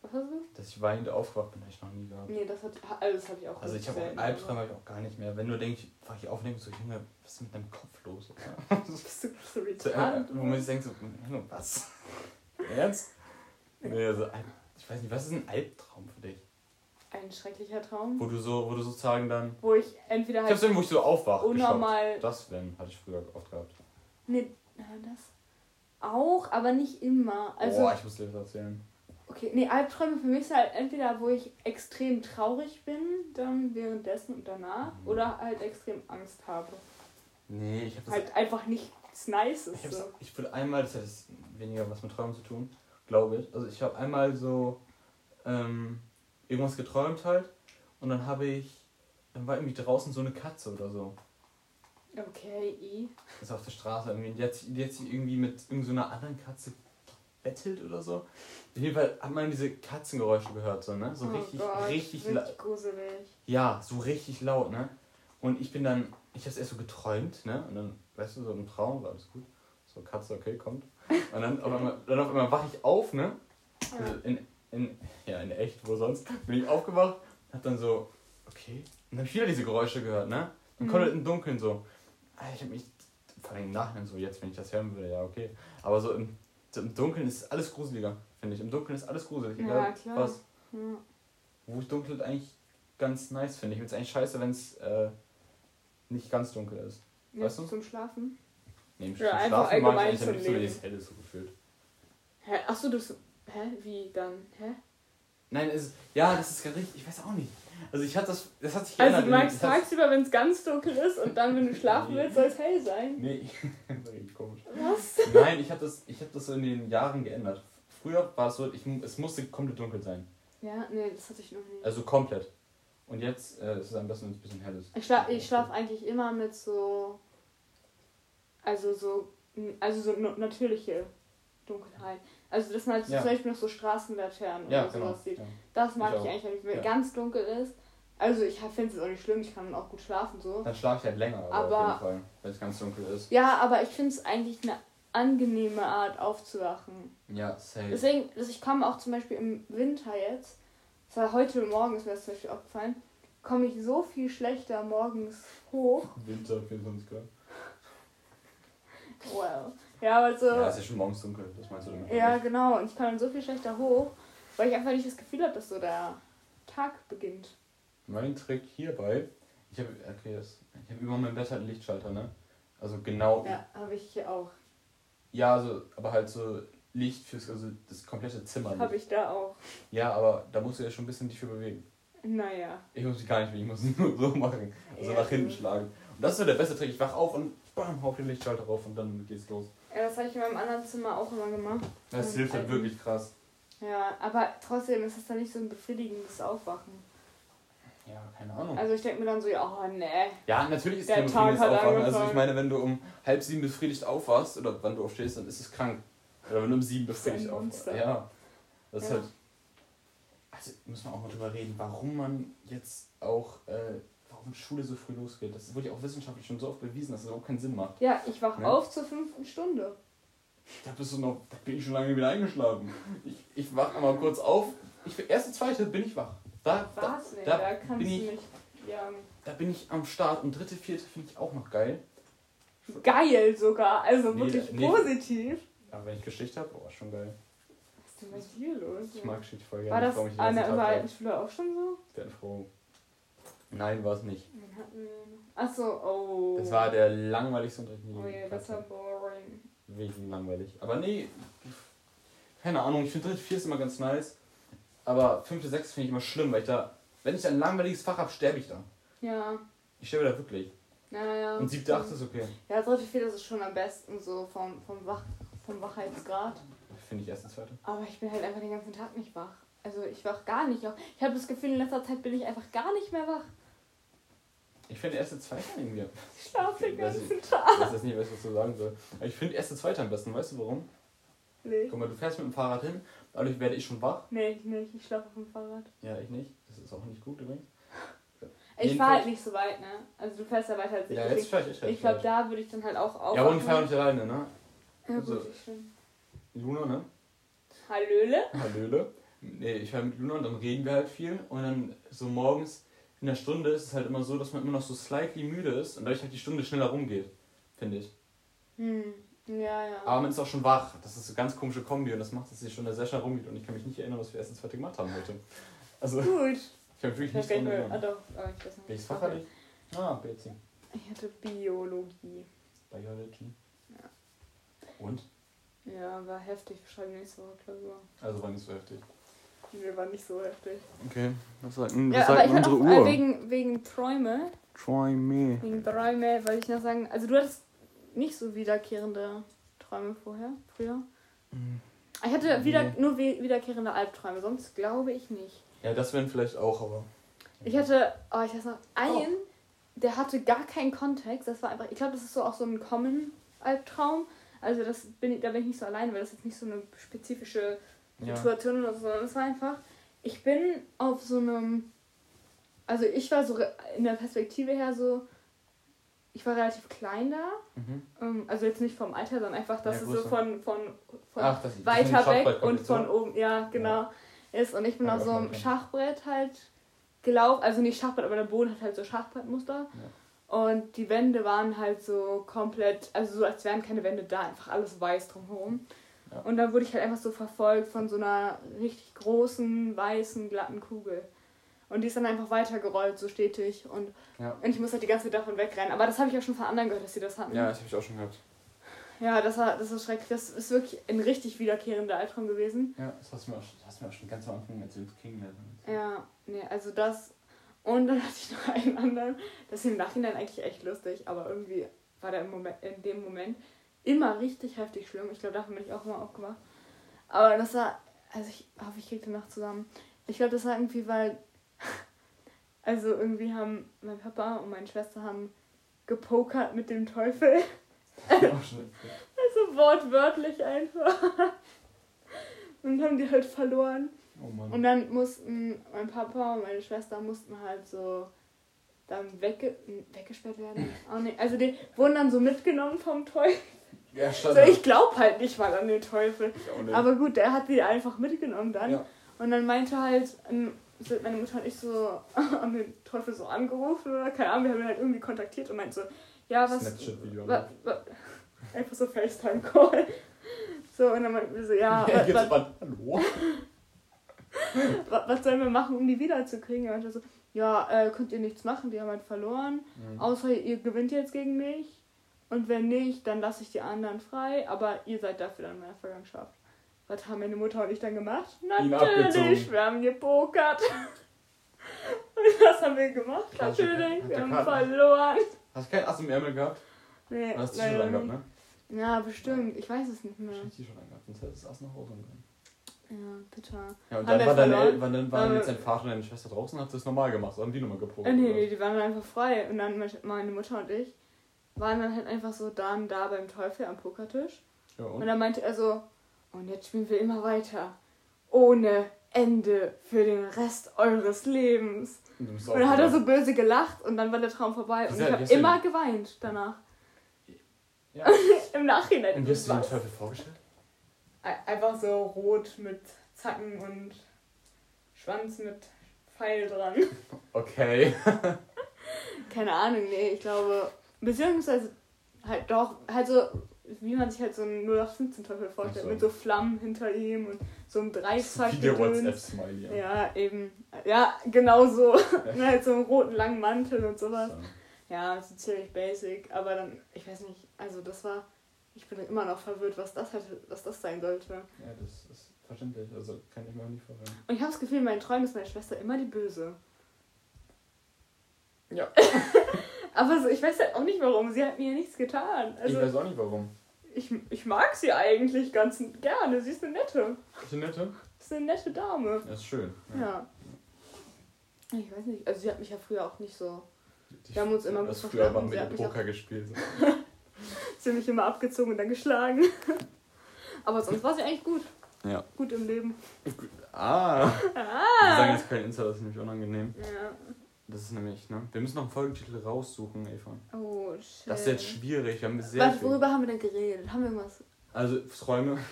[SPEAKER 2] Was hast du?
[SPEAKER 1] dass ich weinend aufgewacht bin, habe ich noch nie gehabt.
[SPEAKER 2] Nee, das hat, also das habe ich auch
[SPEAKER 1] Also ich habe auch
[SPEAKER 2] selten.
[SPEAKER 1] Albträume hab ich auch gar nicht mehr. Wenn denke ich, wach ich auf und denke so, Junge, was ist mit deinem Kopf los?
[SPEAKER 2] Bist du, du
[SPEAKER 1] so, äh,
[SPEAKER 2] retarded?
[SPEAKER 1] wo man sich denkt so, Junge, was? Ernst? Nee, also, ich weiß nicht, was ist ein Albtraum für dich?
[SPEAKER 2] Ein schrecklicher Traum,
[SPEAKER 1] Wo du so, wo du sozusagen dann.
[SPEAKER 2] wo ich entweder
[SPEAKER 1] Ich
[SPEAKER 2] halt
[SPEAKER 1] hab's dann, wo ich so aufwache.
[SPEAKER 2] unnormal
[SPEAKER 1] Das wenn, hatte ich früher oft gehabt.
[SPEAKER 2] Nee, das auch, aber nicht immer. Also,
[SPEAKER 1] Boah, ich muss dir das erzählen.
[SPEAKER 2] Okay, nee, Albträume für mich sind halt entweder, wo ich extrem traurig bin, dann währenddessen und danach,
[SPEAKER 1] Mhm.
[SPEAKER 2] oder halt extrem Angst habe.
[SPEAKER 1] Nee, ich habe das.
[SPEAKER 2] Halt einfach nichts Nices.
[SPEAKER 1] ich,
[SPEAKER 2] So.
[SPEAKER 1] ich will einmal, das hat jetzt weniger was mit Träumen zu tun, glaube ich. Also ich habe einmal so ähm, irgendwas geträumt halt und dann habe ich, dann war irgendwie draußen so eine Katze oder so.
[SPEAKER 2] Okay, i.
[SPEAKER 1] Das ist auf der Straße irgendwie. Und die hat, die hat sich irgendwie mit irgendeiner anderen Katze gebettelt oder so. Auf jeden Fall hat man diese Katzengeräusche gehört, so, ne? So
[SPEAKER 2] oh
[SPEAKER 1] richtig,
[SPEAKER 2] Gott,
[SPEAKER 1] richtig, la
[SPEAKER 2] richtig gruselig.
[SPEAKER 1] ja, so richtig laut, ne? Und ich bin dann, ich hab's erst so geträumt, ne? Und dann, weißt du, so im Traum war alles gut. So, Katze, okay, kommt. Und dann auf einmal, dann auf einmal wach ich auf, ne? Also in, in, ja, in echt, wo sonst? Bin ich aufgewacht, hab dann so, okay. Und dann hab ich wieder diese Geräusche gehört, ne? Dann
[SPEAKER 2] Mhm.
[SPEAKER 1] halt im Dunkeln so. Ich hab mich, vor allem im Nachhinein so, jetzt, wenn ich das hören würde, ja, okay. Aber so im, so im Dunkeln ist alles gruseliger, finde ich. Im Dunkeln ist alles gruselig.
[SPEAKER 2] Ja,
[SPEAKER 1] Egal
[SPEAKER 2] klar.
[SPEAKER 1] was.
[SPEAKER 2] Ja.
[SPEAKER 1] Wo ich dunkel eigentlich ganz nice finde. Ich finde es eigentlich scheiße, wenn es äh, nicht ganz dunkel ist.
[SPEAKER 2] Ja,
[SPEAKER 1] Weißt du?
[SPEAKER 2] Zum Schlafen?
[SPEAKER 1] Nee, im
[SPEAKER 2] Ja,
[SPEAKER 1] Schlafen
[SPEAKER 2] einfach
[SPEAKER 1] mag ich eigentlich am
[SPEAKER 2] zum
[SPEAKER 1] liebsten, wenn
[SPEAKER 2] Leben.
[SPEAKER 1] es hell ist, so gefühlt.
[SPEAKER 2] Hä? Achso, das. Hä? Wie dann? Hä?
[SPEAKER 1] Nein, es ist, ja, das ist gar richtig, ich weiß auch nicht. Also ich hatte das, das hat sich
[SPEAKER 2] Also
[SPEAKER 1] geändert.
[SPEAKER 2] du magst tagsüber, wenn es ganz dunkel ist und dann, wenn du schlafen willst, soll es hell sein.
[SPEAKER 1] Nee, das ist richtig komisch.
[SPEAKER 2] Was?
[SPEAKER 1] Nein, ich habe das, ich hab das in den Jahren geändert. Früher war es so, ich, es musste komplett dunkel sein.
[SPEAKER 2] Ja, nee, das hatte ich noch nie.
[SPEAKER 1] Also komplett. Und jetzt äh, ist es am besten, wenn es ein bisschen hell ist.
[SPEAKER 2] Ich schlafe ich schlaf eigentlich immer mit so. Also so. Also so natürliche Dunkelheit. Also dass man halt so
[SPEAKER 1] Ja.
[SPEAKER 2] zum Beispiel noch so Straßenlaternen
[SPEAKER 1] Ja,
[SPEAKER 2] oder
[SPEAKER 1] genau.
[SPEAKER 2] sowas sieht.
[SPEAKER 1] Ja.
[SPEAKER 2] Das mag
[SPEAKER 1] Ich
[SPEAKER 2] ich, eigentlich, wenn es
[SPEAKER 1] Ja.
[SPEAKER 2] ganz dunkel ist. Also ich finde es auch nicht schlimm, ich kann auch gut schlafen so.
[SPEAKER 1] Dann schlafe ich halt länger, aber,
[SPEAKER 2] Aber-
[SPEAKER 1] auf jeden Fall, wenn es ganz dunkel ist.
[SPEAKER 2] Ja, aber ich finde es eigentlich eine angenehme Art aufzuwachen.
[SPEAKER 1] Ja, safe.
[SPEAKER 2] Deswegen, also ich komme auch zum Beispiel im Winter jetzt, das war heute Morgen ist mir das zum Beispiel aufgefallen, komme ich so viel schlechter morgens hoch.
[SPEAKER 1] Winter 24 Grad.
[SPEAKER 2] Wow. Ja, aber so.
[SPEAKER 1] Ja, es ist ja schon morgens dunkel, das meinst du damit?
[SPEAKER 2] Ja, genau. Und ich kann dann so viel schlechter hoch, weil ich einfach nicht das Gefühl habe, dass so der Tag beginnt.
[SPEAKER 1] Mein Trick hierbei, ich habe okay, das, ich habe über meinem Bett halt einen Lichtschalter, ne? Also genau.
[SPEAKER 2] Ja, habe ich hier auch.
[SPEAKER 1] Ja, also, aber halt so Licht fürs, also das komplette Zimmer.
[SPEAKER 2] Habe ich da auch.
[SPEAKER 1] Ja, aber da musst du ja schon ein bisschen dich für bewegen.
[SPEAKER 2] Naja.
[SPEAKER 1] Ich muss mich gar nicht bewegen, ich muss es nur so machen. Also
[SPEAKER 2] Ja,
[SPEAKER 1] nach hinten schlagen. Und das ist so der beste Trick. Ich wach auf und bam, hau den Lichtschalter drauf und dann geht's los.
[SPEAKER 2] Ja, das habe ich in meinem anderen Zimmer auch immer gemacht.
[SPEAKER 1] Das
[SPEAKER 2] Und
[SPEAKER 1] hilft halt wirklich krass.
[SPEAKER 2] Ja, aber trotzdem ist es dann nicht so ein befriedigendes Aufwachen.
[SPEAKER 1] Ja, keine Ahnung.
[SPEAKER 2] Also ich denke mir dann so, ja, oh nee.
[SPEAKER 1] Ja, natürlich ist
[SPEAKER 2] Der
[SPEAKER 1] kein
[SPEAKER 2] Tag
[SPEAKER 1] befriedigendes
[SPEAKER 2] hat
[SPEAKER 1] Aufwachen. Also
[SPEAKER 2] angefangen.
[SPEAKER 1] ich meine, wenn du um halb sieben befriedigt aufwachst oder wann du aufstehst, dann ist es krank. Oder wenn du um sieben
[SPEAKER 2] Das ist ein
[SPEAKER 1] befriedigt aufwachst. Ja. Das ist
[SPEAKER 2] Ja.
[SPEAKER 1] halt. Also müssen wir auch mal drüber reden, warum man jetzt auch, äh, warum Schule so früh losgeht. Das wurde ja auch wissenschaftlich schon so oft bewiesen, dass es überhaupt keinen Sinn macht.
[SPEAKER 2] Ja, ich wach
[SPEAKER 1] Ne?
[SPEAKER 2] auf zur fünften Stunde.
[SPEAKER 1] Da bist du noch, da bin ich schon lange wieder eingeschlafen. Ich, ich wach einmal kurz auf. Ich, erste, zweite bin ich wach. Da, da,
[SPEAKER 2] Was? Nee,
[SPEAKER 1] da
[SPEAKER 2] da, kannst
[SPEAKER 1] bin
[SPEAKER 2] du
[SPEAKER 1] ich-
[SPEAKER 2] mich. Ja,
[SPEAKER 1] da bin ich am Start. Und dritte, vierte finde ich auch noch geil.
[SPEAKER 2] geil sogar. Also
[SPEAKER 1] Nee,
[SPEAKER 2] wirklich
[SPEAKER 1] nee.
[SPEAKER 2] positiv.
[SPEAKER 1] Aber wenn ich Geschichte habe, oh, schon geil.
[SPEAKER 2] Was ist denn bei dir los?
[SPEAKER 1] Ich mag Geschichte voll
[SPEAKER 2] War
[SPEAKER 1] gerne.
[SPEAKER 2] das
[SPEAKER 1] mich den
[SPEAKER 2] an der alten. Schule auch schon so?
[SPEAKER 1] Ich bin froh. Nein, war es nicht.
[SPEAKER 2] Achso, oh.
[SPEAKER 1] Das war der langweiligste Unterricht
[SPEAKER 2] Oh ja, das war boring.
[SPEAKER 1] Wirklich langweilig. Aber nee, keine Ahnung. Ich finde dritte, vier ist immer ganz nice. Aber fünfte, sechste finde ich immer schlimm, weil ich da, wenn ich ein langweiliges Fach habe, sterbe ich da.
[SPEAKER 2] Ja.
[SPEAKER 1] Ich sterbe da wirklich.
[SPEAKER 2] Ja, ja.
[SPEAKER 1] Und siebte, achte ist okay.
[SPEAKER 2] Ja, dritte, vierte ist schon am besten so vom, vom, Wach, vom Wachheitsgrad.
[SPEAKER 1] Finde ich erste, zweite.
[SPEAKER 2] Aber ich bin halt einfach den ganzen Tag nicht wach. Also ich wach gar nicht auf. Ich habe das Gefühl, in letzter Zeit bin ich einfach gar nicht mehr wach.
[SPEAKER 1] Ich finde erste, zweite irgendwie.
[SPEAKER 2] Ich schlafe den ganzen
[SPEAKER 1] Ich
[SPEAKER 2] Tag.
[SPEAKER 1] weiß jetzt nicht, was ich dazu sagen soll. Aber ich finde erste, zweite am besten. Weißt du warum?
[SPEAKER 2] Nee.
[SPEAKER 1] Guck mal, du fährst mit dem Fahrrad hin, dadurch werde ich schon wach.
[SPEAKER 2] Nee, ich nicht. Ich schlafe auf dem Fahrrad.
[SPEAKER 1] Ja, ich nicht. Das ist auch nicht gut übrigens.
[SPEAKER 2] Ich fahre halt nicht so weit, ne? Also du fährst ja weiter als ich.
[SPEAKER 1] Ja, jetzt fahre ich
[SPEAKER 2] ich glaube, da würde ich dann halt auch auf.
[SPEAKER 1] Ja, aber ich fahre nicht alleine, ne?
[SPEAKER 2] Ja, gut,
[SPEAKER 1] so.
[SPEAKER 2] stimmt.
[SPEAKER 1] Luna, ne?
[SPEAKER 2] Hallöle?
[SPEAKER 1] Hallöle. Nee, ich fahre mit Luna und dann reden wir halt viel. Und dann so morgens in der Stunde ist es halt immer so, dass man immer noch so slightly müde ist und dadurch halt die Stunde schneller rumgeht. Finde ich.
[SPEAKER 2] Hm. Ja, ja.
[SPEAKER 1] Aber man ist auch schon wach. Das ist so eine ganz komische Kombi und das macht, dass die Stunde sehr schnell rumgeht. Und ich kann mich nicht erinnern, was wir erst ins zweite gemacht haben heute. Also, ich
[SPEAKER 2] Gut.
[SPEAKER 1] habe mich wirklich
[SPEAKER 2] Ich
[SPEAKER 1] nicht dran
[SPEAKER 2] ah,
[SPEAKER 1] erinnern.
[SPEAKER 2] doch, aber ich weiß nicht.
[SPEAKER 1] Welches Fach hatte ich? Ah, BC.
[SPEAKER 2] Ich hatte Biologie.
[SPEAKER 1] Biology.
[SPEAKER 2] Ja.
[SPEAKER 1] Und?
[SPEAKER 2] Ja, war heftig. Wir schreiben nächste Woche Klausur.
[SPEAKER 1] Also war nicht so heftig.
[SPEAKER 2] Nee, war nicht so heftig.
[SPEAKER 1] Okay, was sagt, was
[SPEAKER 2] Ja, ich hatte
[SPEAKER 1] unsere
[SPEAKER 2] auch, äh,
[SPEAKER 1] Uhr?
[SPEAKER 2] wegen, wegen Träume,
[SPEAKER 1] Try me.
[SPEAKER 2] wegen Träume, wollte ich noch sagen, also du hattest nicht so wiederkehrende Träume vorher, früher.
[SPEAKER 1] Hm.
[SPEAKER 2] Ich hatte wieder,
[SPEAKER 1] Nee.
[SPEAKER 2] nur wiederkehrende Albträume, sonst glaube ich nicht.
[SPEAKER 1] Ja, das wären vielleicht auch, aber.
[SPEAKER 2] Ich hatte, oh, ich weiß noch, einen, der hatte gar keinen Kontext. Das war einfach, ich glaube, das ist so auch so ein Common-Albtraum. Also das bin ich, da bin ich nicht so allein, weil das jetzt nicht so eine spezifische
[SPEAKER 1] Ja.
[SPEAKER 2] Situation oder so, sondern es war einfach, ich bin auf so einem, also ich war so in der Perspektive her so, ich war relativ klein da,
[SPEAKER 1] Mhm.
[SPEAKER 2] ähm, also jetzt nicht vom Alter, sondern einfach, dass
[SPEAKER 1] Ja,
[SPEAKER 2] es so von, von, von
[SPEAKER 1] Ach, das-
[SPEAKER 2] weiter weg und von
[SPEAKER 1] kommt
[SPEAKER 2] oben, ja, genau, ist. Und ich bin
[SPEAKER 1] Ja,
[SPEAKER 2] auf so einem. Schachbrett halt gelaufen, also nicht Schachbrett, aber der Boden hat halt so Schachbrettmuster. Und die Wände waren halt so komplett, also so als wären keine Wände da, einfach alles weiß drumherum.
[SPEAKER 1] Ja.
[SPEAKER 2] Und dann wurde ich halt einfach so verfolgt von so einer richtig großen, weißen, glatten Kugel. Und die ist dann einfach weitergerollt, so stetig. Und,
[SPEAKER 1] Ja.
[SPEAKER 2] und ich muss halt die ganze Zeit davon wegrennen. Aber das habe ich auch schon von anderen gehört, dass sie das hatten.
[SPEAKER 1] Ja, das habe ich auch schon gehört.
[SPEAKER 2] Ja, das war, das ist schrecklich. Das ist wirklich ein richtig wiederkehrender Albtraum gewesen.
[SPEAKER 1] Ja, das hast du mir auch, das hast du mir auch schon ganz am Anfang erzählt, Kingdom.
[SPEAKER 2] Ja, nee, also das. Und dann hatte ich noch einen anderen. Das ist im Nachhinein eigentlich echt lustig, aber irgendwie war der im Moment, in dem Moment immer richtig heftig schlimm. Ich glaube, davon bin ich auch immer aufgewacht. Aber das war. Also ich hoffe, ich kriege die Nacht zusammen. Ich glaube, das war irgendwie, weil. Also irgendwie haben mein Papa und meine Schwester haben gepokert mit dem Teufel. Also wortwörtlich einfach. Und haben die halt verloren.
[SPEAKER 1] Oh.
[SPEAKER 2] Und dann mussten mein Papa und meine Schwester mussten halt so dann wegge weggesperrt werden. Oh, nee. Also die wurden dann so mitgenommen vom Teufel.
[SPEAKER 1] Ja,
[SPEAKER 2] So, ich glaube halt nicht mal an den Teufel. Aber gut, der hat die einfach mitgenommen dann.
[SPEAKER 1] Ja.
[SPEAKER 2] Und dann meinte halt, ähm, sind meine Mutter und ich so an den Teufel so angerufen oder keine Ahnung, wir haben ihn halt irgendwie kontaktiert und meinte so, ja, was.
[SPEAKER 1] Snapchat-Video.
[SPEAKER 2] wa, wa, einfach so FaceTime-Call. So, und dann meinten wir so, ja,
[SPEAKER 1] Ja,
[SPEAKER 2] wa, wa,
[SPEAKER 1] hallo?
[SPEAKER 2] wa, was sollen wir machen, um die wiederzukriegen? Er meinte so, ja, äh, könnt ihr nichts machen, die haben halt verloren.
[SPEAKER 1] Mhm.
[SPEAKER 2] Außer ihr gewinnt jetzt gegen mich. Und wenn nicht, dann lasse ich die anderen frei. Aber ihr seid dafür dann in meiner Vergangenheit. Was haben meine Mutter und ich dann gemacht? Natürlich, wir haben gepokert. Und was haben wir gemacht? Natürlich, wir haben verloren.
[SPEAKER 1] Hast du kein Ass im Ärmel gehabt?
[SPEAKER 2] Nee,
[SPEAKER 1] Du hast die
[SPEAKER 2] leider
[SPEAKER 1] schon angehabt, ne?
[SPEAKER 2] Ja, bestimmt. Ich weiß es nicht mehr.
[SPEAKER 1] Wahrscheinlich die schon angehabt, sonst hättest du das Ass nach Hause können.
[SPEAKER 2] Ja, bitter.
[SPEAKER 1] Ja, und
[SPEAKER 2] Haben
[SPEAKER 1] dann, war deine, wann dann waren
[SPEAKER 2] Äh,
[SPEAKER 1] jetzt dein Vater und deine Schwester draußen und hat das normal gemacht. So haben die nochmal geprobt.
[SPEAKER 2] Äh, nee, nee, die waren einfach frei. Und dann meine Mutter und ich waren dann halt einfach so dann da beim Teufel am Pokertisch.
[SPEAKER 1] Ja,
[SPEAKER 2] Und
[SPEAKER 1] und?
[SPEAKER 2] dann meinte er so, und jetzt spielen wir immer weiter. Ohne Ende für den Rest eures Lebens.
[SPEAKER 1] Und,
[SPEAKER 2] Und dann hat er so böse gelacht und dann war der Traum vorbei. Und
[SPEAKER 1] Wie
[SPEAKER 2] ich habe immer
[SPEAKER 1] ihn-
[SPEAKER 2] geweint danach.
[SPEAKER 1] Ja.
[SPEAKER 2] Im Nachhinein.
[SPEAKER 1] Und wie hast du den? Teufel vorgestellt?
[SPEAKER 2] Ein- Einfach so rot mit Zacken und Schwanz mit Pfeil dran.
[SPEAKER 1] Okay.
[SPEAKER 2] Keine Ahnung, nee, ich glaube. Beziehungsweise halt doch, halt so, wie man sich halt so einen 0815 Teufel vorstellt,
[SPEAKER 1] Ach so.
[SPEAKER 2] mit so Flammen hinter ihm und so einem Dreizack.
[SPEAKER 1] Wie der. WhatsApp-Smiley.
[SPEAKER 2] Ja, eben. Ja, genau so. Mit halt so einem roten langen Mantel und sowas.
[SPEAKER 1] So.
[SPEAKER 2] Ja, so ziemlich basic, aber dann, ich weiß nicht, also das war, ich bin immer noch verwirrt, was das hätte, was das sein sollte.
[SPEAKER 1] Ja, das ist verständlich. Also kann ich mir auch nicht vorstellen.
[SPEAKER 2] Und ich habe das Gefühl, in meinen Träumen ist meine Schwester immer die Böse.
[SPEAKER 1] Ja.
[SPEAKER 2] Aber so, ich weiß halt auch nicht warum, sie hat mir nichts getan.
[SPEAKER 1] ich
[SPEAKER 2] Also
[SPEAKER 1] weiß auch nicht warum.
[SPEAKER 2] ich, ich mag sie eigentlich ganz gerne, sie ist eine nette,
[SPEAKER 1] Ist die nette?
[SPEAKER 2] ist eine nette Dame.
[SPEAKER 1] Ja, ist schön.
[SPEAKER 2] Ja. Ich weiß nicht, also sie hat mich ja früher auch nicht so,
[SPEAKER 1] Die-
[SPEAKER 2] Wir haben uns immer
[SPEAKER 1] das
[SPEAKER 2] gut
[SPEAKER 1] früher
[SPEAKER 2] verstanden.
[SPEAKER 1] haben wir Poker gespielt.
[SPEAKER 2] sie hat mich immer abgezogen und dann geschlagen. Aber sonst war sie eigentlich gut,
[SPEAKER 1] Ja.
[SPEAKER 2] gut im Leben.
[SPEAKER 1] Ah. Wir sagen jetzt kein Insta, das ist nämlich unangenehm.
[SPEAKER 2] Ja.
[SPEAKER 1] Das ist nämlich, ne? Wir müssen noch einen Folgentitel raussuchen, Eva.
[SPEAKER 2] Oh, shit.
[SPEAKER 1] Das ist jetzt schwierig. Wir haben sehr
[SPEAKER 2] Warte,
[SPEAKER 1] viel.
[SPEAKER 2] worüber haben wir denn geredet? Haben wir irgendwas?
[SPEAKER 1] Also, Träume.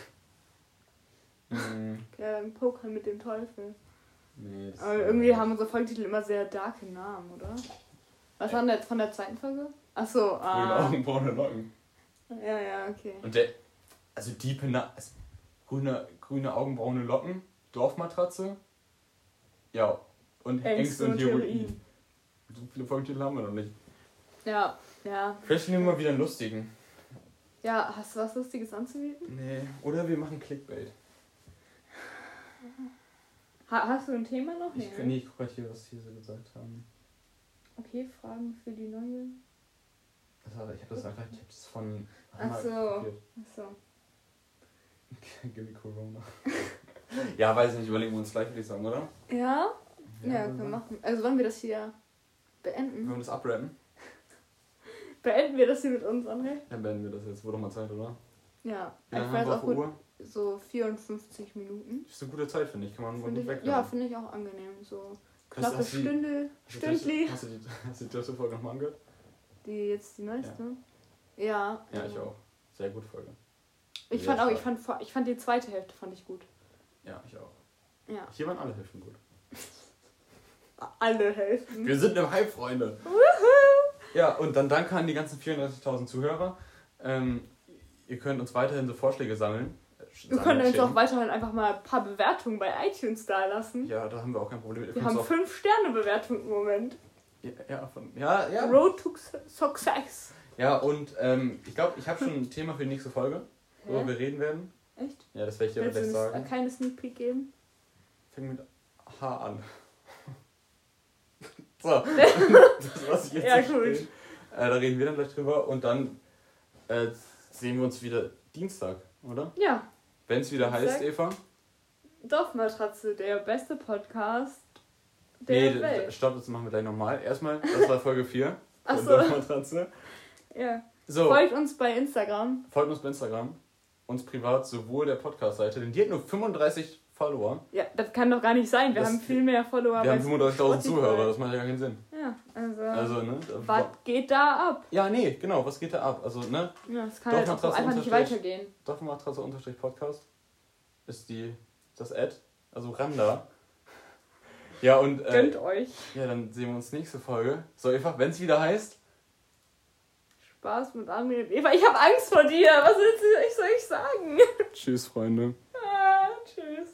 [SPEAKER 1] Hm,
[SPEAKER 2] Ja, im Poker mit dem Teufel.
[SPEAKER 1] nee, das
[SPEAKER 2] Aber irgendwie haben unsere Folgetitel immer sehr darke Namen, oder? Was war denn jetzt von der zweiten Folge? Achso,
[SPEAKER 1] Grüne
[SPEAKER 2] ah.
[SPEAKER 1] Augen, braune Locken.
[SPEAKER 2] Ja, ja, okay.
[SPEAKER 1] Und der. Also, die Pena. also, Grüne, grüne Augen, braune Locken. Dorfmatratze. Ja. Und Ängste, und Heroin. So viele Folgentitel haben wir noch nicht.
[SPEAKER 2] Ja, ja.
[SPEAKER 1] Vielleicht nehmen wir mal wieder einen lustigen.
[SPEAKER 2] Ja, hast du was Lustiges anzubieten?
[SPEAKER 1] Nee. Oder wir machen Clickbait.
[SPEAKER 2] Ha hast du ein Thema noch?
[SPEAKER 1] Ich,
[SPEAKER 2] ne?
[SPEAKER 1] nee, ich guck grad hier, was hier so gesagt haben.
[SPEAKER 2] Okay, Fragen für die neue.
[SPEAKER 1] Das war, ich habe das einfach, ich hab das von.
[SPEAKER 2] Ach so.
[SPEAKER 1] Give me Corona. ja, weiß nicht, überlegen wir uns gleich, würde ich sagen, oder?
[SPEAKER 2] Ja? Ja,
[SPEAKER 1] wollen
[SPEAKER 2] können wir machen. Also wollen wir das hier beenden?
[SPEAKER 1] Wollen wir das abrappen?
[SPEAKER 2] Beenden wir das hier mit uns, André?
[SPEAKER 1] Dann beenden wir das jetzt. Wurde mal Zeit, oder?
[SPEAKER 2] Ja.
[SPEAKER 1] Lange
[SPEAKER 2] ich weiß auch gut.
[SPEAKER 1] Uhr?
[SPEAKER 2] So 54 Minuten.
[SPEAKER 1] Ist eine gute Zeit, finde ich. Kann man mal
[SPEAKER 2] Finde
[SPEAKER 1] gut
[SPEAKER 2] ich, ja, finde ich auch angenehm. So knappe
[SPEAKER 1] hast
[SPEAKER 2] Stündli.
[SPEAKER 1] Hast du die, hast du die dritte Folge nochmal angehört?
[SPEAKER 2] Die jetzt die neueste? Ja.
[SPEAKER 1] Ja, ich
[SPEAKER 2] ähm,
[SPEAKER 1] auch. Sehr gut Folge.
[SPEAKER 2] Ich
[SPEAKER 1] Sehr
[SPEAKER 2] fand auch, ich fand, ich fand die zweite Hälfte fand ich gut.
[SPEAKER 1] Ja, ich auch.
[SPEAKER 2] Ja.
[SPEAKER 1] Hier waren alle Hälften gut.
[SPEAKER 2] Alle Hälften.
[SPEAKER 1] Wir sind im Hype, Freunde. Ja, und dann danke an die ganzen 34.000 Zuhörer. Ähm, ihr könnt uns weiterhin so Vorschläge sammeln.
[SPEAKER 2] Wir können uns auch weiterhin einfach mal ein paar Bewertungen bei iTunes da lassen.
[SPEAKER 1] Ja, da haben wir auch kein Problem. Ihr
[SPEAKER 2] Wir haben 5 Sterne Bewertungen im Moment.
[SPEAKER 1] ja, ja, von, ja, ja.
[SPEAKER 2] Road to Success.
[SPEAKER 1] Ja, und ähm, ich glaube, ich habe schon ein Thema für die nächste Folge, worüber
[SPEAKER 2] Hä?
[SPEAKER 1] wir reden werden.
[SPEAKER 2] Echt?
[SPEAKER 1] Ja, das werde ich dir gleich sagen.
[SPEAKER 2] keine Sneak Peek geben?
[SPEAKER 1] Fängt mit H an. So, das was ich jetzt
[SPEAKER 2] Ja, gut.
[SPEAKER 1] stehen. Äh, da reden wir dann gleich drüber und dann äh, sehen wir uns wieder Dienstag, oder?
[SPEAKER 2] Ja.
[SPEAKER 1] Wenn es wieder
[SPEAKER 2] Dienstag?
[SPEAKER 1] heißt, Eva.
[SPEAKER 2] Dorfmatratze, der beste Podcast der
[SPEAKER 1] Nee,
[SPEAKER 2] Welt.
[SPEAKER 1] stopp, das machen wir gleich nochmal. Erstmal, das war Folge 4.
[SPEAKER 2] Ach
[SPEAKER 1] von
[SPEAKER 2] so.
[SPEAKER 1] Dorfmatratze.
[SPEAKER 2] Ja.
[SPEAKER 1] So,
[SPEAKER 2] Folgt uns bei Instagram.
[SPEAKER 1] folgt uns bei Instagram. Uns privat, sowohl der Podcast-Seite, denn die hat nur 35 Follower.
[SPEAKER 2] Ja, das kann doch gar nicht sein. Wir
[SPEAKER 1] Das-
[SPEAKER 2] haben viel mehr Follower
[SPEAKER 1] Wir haben 35.000
[SPEAKER 2] Spotify.
[SPEAKER 1] Zuhörer, das macht ja gar keinen Sinn.
[SPEAKER 2] Ja, also.
[SPEAKER 1] Also, ne?
[SPEAKER 2] was geht da ab?
[SPEAKER 1] Ja, nee, genau, was geht da ab? Also, ne?
[SPEAKER 2] Ja, das kann halt auch so
[SPEAKER 1] Dorfmatratze
[SPEAKER 2] einfach nicht weitergehen.
[SPEAKER 1] Dorfmatratze unterstrich Podcast ist die das Ad, also Randa. Ja, und äh,
[SPEAKER 2] Gönnt euch.
[SPEAKER 1] ja, dann sehen wir uns nächste Folge. So einfach, wenn es wieder heißt.
[SPEAKER 2] Spaß mit André und Eva. Ich habe Angst vor dir. Was willst du, ich soll ich sagen?
[SPEAKER 1] Tschüss, Freunde.
[SPEAKER 2] Ah, tschüss.